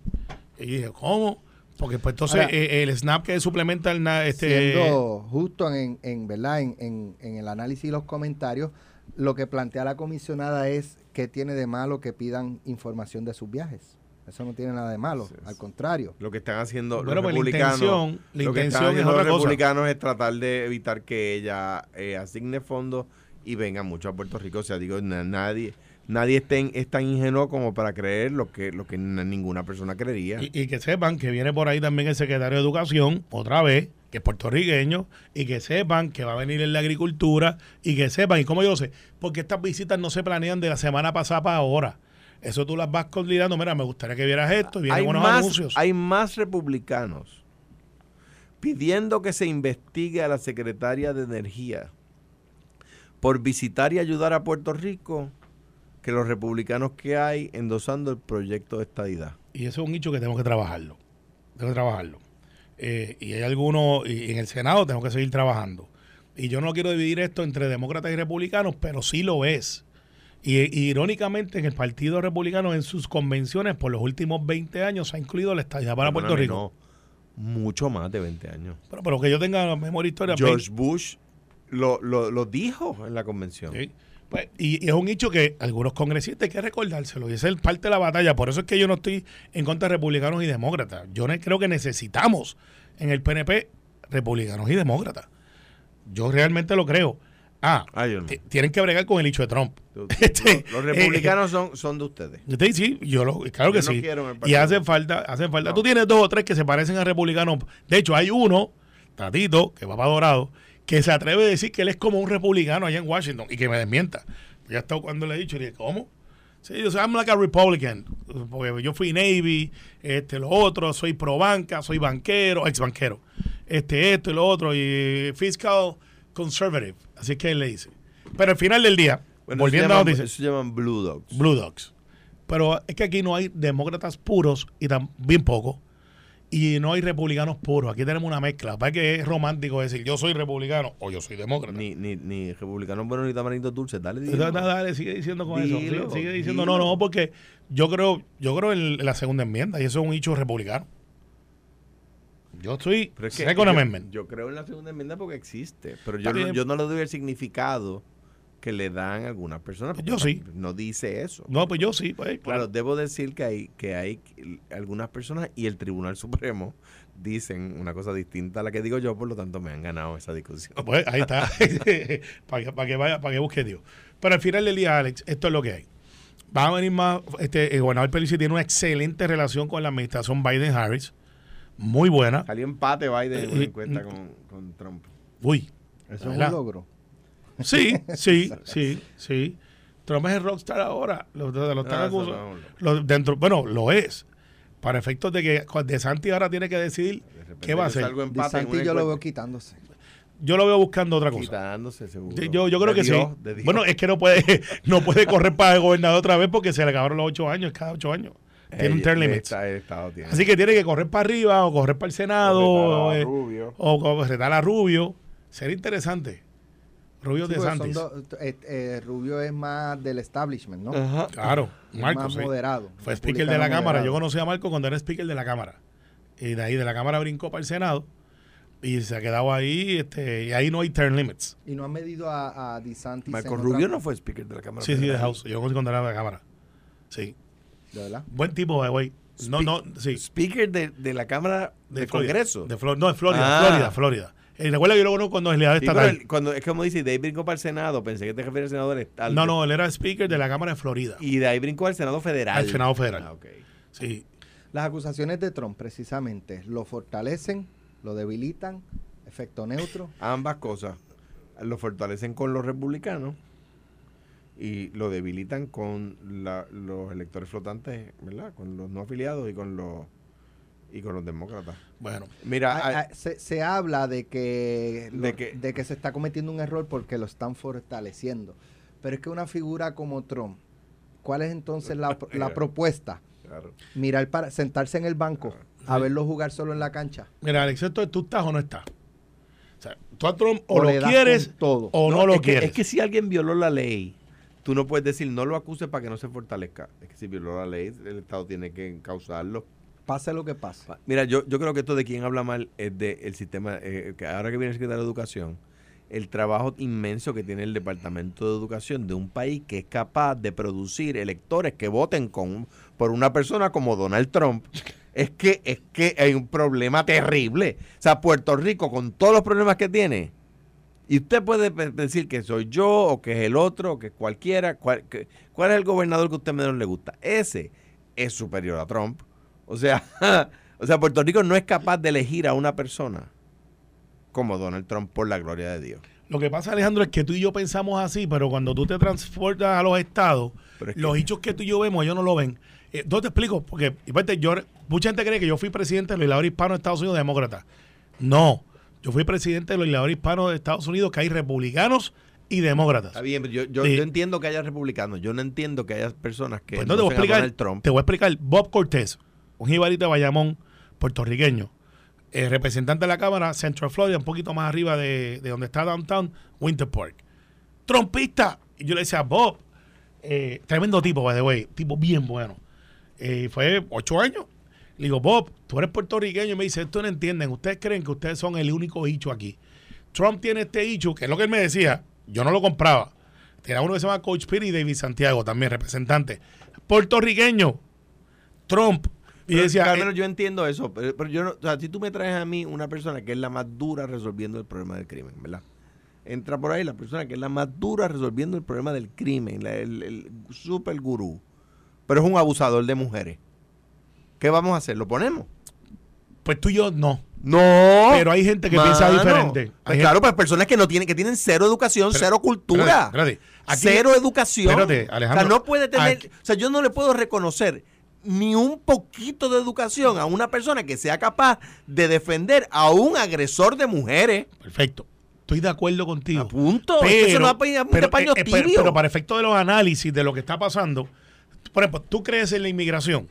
Speaker 4: Y dije, ¿cómo? Porque pues entonces
Speaker 2: Ahora-
Speaker 4: eh, el SNAP que suplementa el este
Speaker 2: siendo justo en, en verdad en, en- en el análisis y los comentarios lo que plantea la comisionada es que tiene de malo que pidan información de sus viajes eso no tiene nada de malo
Speaker 3: Sí, sí.
Speaker 2: al contrario
Speaker 3: Lo que están haciendo
Speaker 4: Bueno,
Speaker 3: los
Speaker 4: pues la
Speaker 3: republicanos.
Speaker 4: intención- la
Speaker 3: lo que están
Speaker 4: intención es
Speaker 3: haciendo
Speaker 4: otra
Speaker 3: los
Speaker 4: cosa.
Speaker 3: republicanos es tratar de evitar que ella eh, asigne fondos y venga mucho a Puerto Rico. O sea, digo, na- nadie nadie es tan, es tan ingenuo como para creer lo que lo que na- ninguna persona creería.
Speaker 4: Y, y que sepan que viene por ahí también el secretario de Educación, otra vez, que es puertorriqueño, y que sepan que va a venir en la agricultura, y que sepan, y como yo lo sé, porque estas visitas no se planean de la semana pasada para ahora. Eso tú las vas coordinando, mira, me gustaría que vieras esto, y vienen
Speaker 3: hay
Speaker 4: unos
Speaker 3: más,
Speaker 4: anuncios.
Speaker 3: hay más republicanos pidiendo que se investigue a la secretaria de Energía por visitar y ayudar a Puerto Rico que los republicanos que hay endosando el proyecto de estadidad.
Speaker 4: Y eso es un hecho que tenemos que trabajarlo. Tengo que trabajarlo. Eh, y hay algunos, y en el Senado tengo que seguir trabajando. Y yo no quiero dividir esto entre demócratas y republicanos, pero sí lo es. Y, y irónicamente, en el Partido Republicano, en sus convenciones por los últimos 20 años, se ha incluido la estadidad para Puerto Rico.
Speaker 3: no, mucho más de 20 años.
Speaker 4: Pero, pero que yo tenga la memoria historia.
Speaker 3: George Bush lo, lo, lo dijo en la convención.
Speaker 4: Sí. Pues, y, y es un hecho que algunos congresistas hay que recordárselo. Y esa es parte de la batalla. Por eso es que yo no estoy en contra de republicanos y demócratas. Yo creo que necesitamos en el PNP republicanos y demócratas. Yo realmente lo creo. Ah, tienen que bregar con el hecho de Trump. Este,
Speaker 3: los, los republicanos son, son de ustedes.
Speaker 4: Sí, sí, yo lo, claro que
Speaker 3: Yo
Speaker 4: sí. Y hace falta, hace falta.
Speaker 3: No.
Speaker 4: Tú tienes dos o tres que se parecen a republicanos. De hecho, hay uno, Tatito, que va para Dorado, que se atreve a decir que él es como un republicano allá en Washington y que me desmienta. Ya está cuando le he dicho, y dije, ¿cómo? Sí, yo soy I'm like a Republican. Porque yo fui Navy, este, lo otro, soy pro banca, soy banquero, ex banquero. Este, esto y lo otro, y fiscal conservative. Así que él le dice. Pero al final del día,
Speaker 3: Bueno,
Speaker 4: volviendo a
Speaker 3: llaman,
Speaker 4: noticias.
Speaker 3: eso se llaman Blue Dogs.
Speaker 4: Blue Dogs. Pero es que aquí no hay demócratas puros y tan bien poco. y no hay republicanos puros. Aquí tenemos una mezcla. Para que es romántico decir yo soy republicano o yo soy demócrata.
Speaker 3: Ni, ni, ni republicanos buenos ni tamaritos dulces. Dale,
Speaker 4: Dale,
Speaker 3: dilo.
Speaker 4: dale, sigue diciendo con eso. Sigue, sigue diciendo,
Speaker 3: dilo.
Speaker 4: no, no, porque yo creo, yo creo en la segunda enmienda y eso es un hecho republicano. Yo estoy
Speaker 3: Pero es que
Speaker 4: second
Speaker 3: yo,
Speaker 4: amendment.
Speaker 3: yo creo en la segunda enmienda porque existe. Pero yo no, yo no le doy el significado que le dan algunas personas.
Speaker 4: Yo sí.
Speaker 3: No dice eso.
Speaker 4: no, pues yo sí, pues.
Speaker 3: Claro, debo decir que hay, que hay algunas personas y el Tribunal Supremo dicen una cosa distinta a la que digo yo, por lo tanto me han ganado esa discusión.
Speaker 4: Pues ahí está. para, que, para que vaya, para que busque Dios. Pero al final del día, Alex, esto es lo que hay. Va a venir más. Este, el gobernador Pelici tiene una excelente relación con la administración Biden-Harris. Muy buena.
Speaker 3: Salió empate Biden en una
Speaker 4: Eh,
Speaker 3: encuesta
Speaker 4: mm.
Speaker 3: con, con Trump.
Speaker 4: Uy.
Speaker 2: Eso es un logro.
Speaker 4: Sí, sí, sí, sí. Trump es el rockstar ahora. Lo, lo- lo
Speaker 3: No.
Speaker 4: Lo- dentro, bueno, lo es. Para efectos de que De Santi ahora tiene que decidir
Speaker 3: De
Speaker 4: qué va a hacer.
Speaker 3: en
Speaker 2: Santi yo lo veo quitándose.
Speaker 4: Yo lo veo buscando otra cosa.
Speaker 3: Quitándose, seguro.
Speaker 4: Yo, yo creo
Speaker 3: De
Speaker 4: que
Speaker 3: Dios,
Speaker 4: sí.
Speaker 3: de.
Speaker 4: Bueno, es que no puede, no puede correr para el gobernador otra vez porque se le acabaron los ocho años, cada ocho años. Tiene un term limit. Así que tiene que correr para arriba o correr para el Senado o,
Speaker 3: Retar a
Speaker 4: eh,
Speaker 3: Rubio.
Speaker 4: o, o retar a Rubio. Sería interesante. Rubio
Speaker 2: Sí,
Speaker 4: de Santis.
Speaker 2: eh, eh, Rubio es más del establishment, ¿no?
Speaker 3: Ajá.
Speaker 4: Claro,
Speaker 2: Es
Speaker 4: Marco.
Speaker 2: más
Speaker 4: sí.
Speaker 2: moderado.
Speaker 4: Fue speaker de la Cámara. Yo conocí a Marco cuando era speaker de la Cámara. Y de ahí de la Cámara brincó para el Senado. Y se ha quedado ahí. Este, y ahí no hay term limits.
Speaker 2: Y no han medido a, a DeSantis.
Speaker 3: Marco
Speaker 2: en
Speaker 3: Rubio
Speaker 2: otra-
Speaker 3: no fue speaker de la Cámara.
Speaker 4: Sí, sí, de. House. Yo conocí cuando era de la Cámara. Sí.
Speaker 2: ¿De verdad?
Speaker 4: Buen tipo, güey. No, no, sí.
Speaker 3: Speaker de, de la Cámara de,
Speaker 4: Florida.
Speaker 3: Congreso.
Speaker 4: De Flor- no, de Florida,
Speaker 3: Ah.
Speaker 4: Florida, Florida. Eh, recuerda que yo lo conozco cuando es leal
Speaker 3: Sí,
Speaker 4: estatal.
Speaker 3: él- cuando, es como dice, de ahí brincó para el Senado. Pensé que te referías al senador estatal.
Speaker 4: no, no, él era speaker de la Cámara de Florida.
Speaker 3: Y de ahí brincó al Senado Federal.
Speaker 4: Al Senado Federal.
Speaker 3: Ah, ok.
Speaker 4: Sí.
Speaker 2: Las acusaciones de Trump, precisamente, lo fortalecen, lo debilitan, efecto neutro.
Speaker 3: Ambas cosas. Lo fortalecen con los republicanos y lo debilitan con la- los electores flotantes, ¿verdad? Con los no afiliados y con los y con los demócratas.
Speaker 4: Bueno,
Speaker 3: Mira,
Speaker 2: Ah,
Speaker 3: ah,
Speaker 2: ah, se, se habla de que,
Speaker 3: De
Speaker 2: lo-
Speaker 3: que-
Speaker 2: de que se está cometiendo un error porque lo están fortaleciendo. Pero es que una figura como Trump, ¿cuál es entonces la, la propuesta?
Speaker 3: claro.
Speaker 2: Mirar para sentarse en el banco, a verlo jugar solo en la cancha.
Speaker 4: mira, Alex, esto es tú estás o no estás. O sea, tú a Trump o, lo quieres
Speaker 2: todo.
Speaker 4: o no, lo
Speaker 3: es que,
Speaker 4: quieres.
Speaker 3: es que si alguien violó la ley, tú no puedes decir no lo acuse para que no se fortalezca. Es que si violó la ley, el Estado tiene que causarlo.
Speaker 2: Pase lo que pase.
Speaker 3: Mira, yo, yo creo que esto de quien habla mal es del sistema, eh, que ahora que viene el secretario de Educación, el trabajo inmenso que tiene el Departamento de Educación de un país que es capaz de producir electores que voten con, por una persona como Donald Trump. Es que, es que hay un problema terrible. O sea, Puerto Rico, con todos los problemas que tiene, y usted puede decir que soy yo, o que es el otro, o que es cualquiera. cual- que- ¿Cuál es el gobernador que a usted menos le gusta? Ese es superior a Trump. O sea, o sea, Puerto Rico no es capaz de elegir a una persona como Donald Trump por la gloria de Dios.
Speaker 4: Lo que pasa, Alejandro, es que tú y yo pensamos así, pero cuando tú te transportas a los estados,
Speaker 3: es que-
Speaker 4: los hechos que tú y yo vemos, ellos no lo ven. Eh, yo te explico, porque yo, mucha gente cree que yo fui presidente de los legisladores hispanos de Estados Unidos demócratas. No, yo fui presidente de los legisladores hispanos de Estados Unidos, que hay republicanos y demócratas.
Speaker 3: Está bien, pero yo, yo,
Speaker 4: Sí.
Speaker 3: yo entiendo que haya republicanos. Yo no entiendo que haya personas que
Speaker 4: Pues no te voy a explicar.
Speaker 3: Donald Trump.
Speaker 4: Te voy a explicar. Bob Cortés, un jibarito de Bayamón, puertorriqueño, eh, representante de la Cámara, Central Florida, un poquito más arriba de, de donde está Downtown, Winter Park. Trompista. Y yo le decía, Bob, eh, tremendo tipo, by the way, tipo bien bueno. Eh, fue ocho años. Le digo, Bob, tú eres puertorriqueño. Y me dice, esto no entienden. Ustedes creen que ustedes son el único hicho aquí. Trump tiene este hicho, que es lo que él me decía. Yo no lo compraba. Tenía uno que se llama Coach Piri y David Santiago, también representante. Puertorriqueño. Trump. Y
Speaker 3: Pero,
Speaker 4: decía,
Speaker 3: Carmelo,
Speaker 4: eh,
Speaker 3: yo entiendo eso, pero, pero yo no, o sea, si tú me traes a mí una persona que es la más dura resolviendo el problema del crimen, ¿verdad? Entra por ahí la persona que es la más dura resolviendo el problema del crimen, la- el, el super gurú, pero es un abusador de mujeres. ¿Qué vamos a hacer? ¿Lo ponemos?
Speaker 4: pues tú y yo no.
Speaker 3: No.
Speaker 4: Pero hay gente que piensa diferente.
Speaker 3: Pues claro, pues personas que no tienen, que tienen cero educación,
Speaker 4: Pero-
Speaker 3: cero cultura.
Speaker 4: Espérate, espérate. Aquí-
Speaker 3: cero educación.
Speaker 4: Espérate, Alejandro.
Speaker 3: O sea, no puede tener.
Speaker 4: Aquí-
Speaker 3: O sea, yo no le puedo reconocer ni un poquito de educación a una persona que sea capaz de defender a un agresor de mujeres.
Speaker 4: Perfecto. Estoy de acuerdo contigo.
Speaker 3: A punto. Es que eso no va a pedir un
Speaker 4: pero,
Speaker 3: paño
Speaker 4: eh, eh, pero-
Speaker 3: tibio.
Speaker 4: pero para efecto de los análisis de lo que está pasando, por ejemplo, ¿tú crees en la inmigración?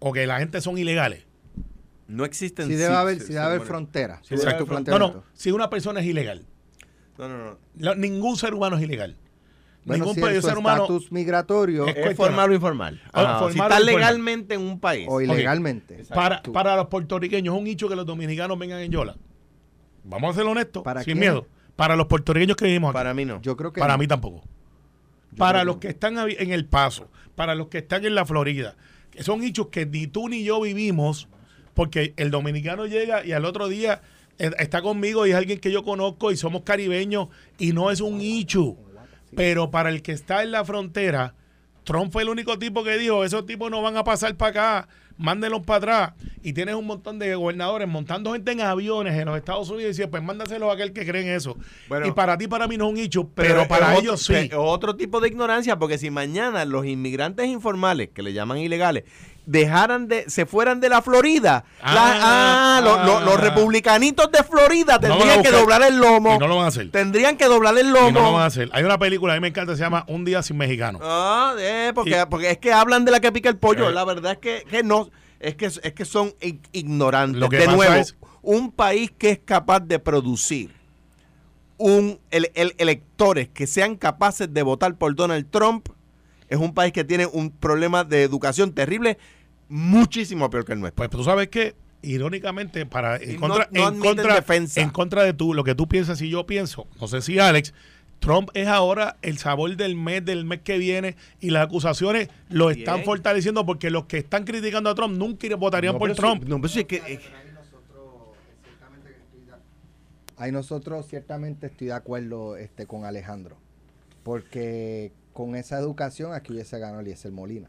Speaker 4: ¿O que la gente son ilegales?
Speaker 3: No existen
Speaker 2: Sí debe
Speaker 3: sí-
Speaker 2: haber,
Speaker 3: sí-
Speaker 2: debe haber frontera.
Speaker 3: Sí debe
Speaker 4: No, no, si una persona es ilegal.
Speaker 3: No, no, no.
Speaker 4: Ningún ser humano es ilegal.
Speaker 2: Bueno,
Speaker 4: ningún
Speaker 2: si
Speaker 4: país- ser humano.
Speaker 2: estatus migratorio
Speaker 4: Es
Speaker 3: formal o informal.
Speaker 4: Ah, formal
Speaker 3: si está legalmente en un país.
Speaker 2: o ilegalmente.
Speaker 4: Para, para los puertorriqueños es un hecho que los dominicanos vengan en Yola. Vamos a ser honestos,
Speaker 2: ¿Para
Speaker 4: sin
Speaker 2: quién?
Speaker 4: miedo. Para los puertorriqueños que vivimos aquí.
Speaker 3: Para mí no.
Speaker 2: Yo creo que
Speaker 4: para
Speaker 2: no.
Speaker 4: mí tampoco. Para los
Speaker 2: que
Speaker 4: que están en El Paso, para los que están en la Florida, son hechos que ni tú ni yo vivimos, porque el dominicano llega y al otro día eh, está conmigo y es alguien que yo conozco y somos caribeños y no es un hecho. Pero para el que está en la frontera, Trump fue el único tipo que dijo, esos tipos no van a pasar para acá, mándenlos para atrás. Y tienes un montón de gobernadores montando gente en aviones en los Estados Unidos y decía, pues mándaselo a aquel que cree en eso.
Speaker 3: Bueno.
Speaker 4: y para ti, para mí no es un hecho, pero, para
Speaker 3: otro-
Speaker 4: ellos sí.
Speaker 3: Otro tipo de ignorancia, porque si mañana los inmigrantes informales, que le llaman ilegales, dejaran de, se fueran de la Florida,
Speaker 4: Ah,
Speaker 3: la- ah, lo- lo- los
Speaker 4: ah.
Speaker 3: republicanitos de Florida
Speaker 4: No
Speaker 3: tendrían que doblar el lomo.
Speaker 4: Y no lo van a hacer.
Speaker 3: Tendrían que doblar el
Speaker 4: Y
Speaker 3: lomo.
Speaker 4: no lo van a hacer. Hay una película, a mí me encanta, se llama Un día sin mexicano.
Speaker 3: Ah, eh, porque,
Speaker 4: Y-
Speaker 3: porque es que hablan de la que pica el pollo.
Speaker 4: Eh.
Speaker 3: La verdad es que, que no, es que, es que son ig- ignorantes.
Speaker 4: Lo que
Speaker 3: de nuevo,
Speaker 4: es-
Speaker 3: un país que es capaz de producir un el, el- electores que sean capaces de votar por Donald Trump es un país que tiene un problema de educación terrible, muchísimo peor que el nuestro.
Speaker 4: Pues tú sabes que, irónicamente, para en
Speaker 3: no-
Speaker 4: contra,
Speaker 3: no
Speaker 4: en, contra
Speaker 3: defensa.
Speaker 4: en contra de tú, lo que tú piensas y yo pienso, no sé si Alex, Trump es ahora el sabor del mes, del mes que viene, y las acusaciones lo están
Speaker 3: Bien.
Speaker 4: fortaleciendo porque los que están criticando a Trump nunca votarían
Speaker 3: No,
Speaker 4: por
Speaker 3: sí-
Speaker 4: Trump.
Speaker 3: no, pero sí es que, eh,
Speaker 2: Ahí nosotros ciertamente estoy de acuerdo este, con Alejandro. Porque con esa educación aquí hubiese ganado Eliezer Molina.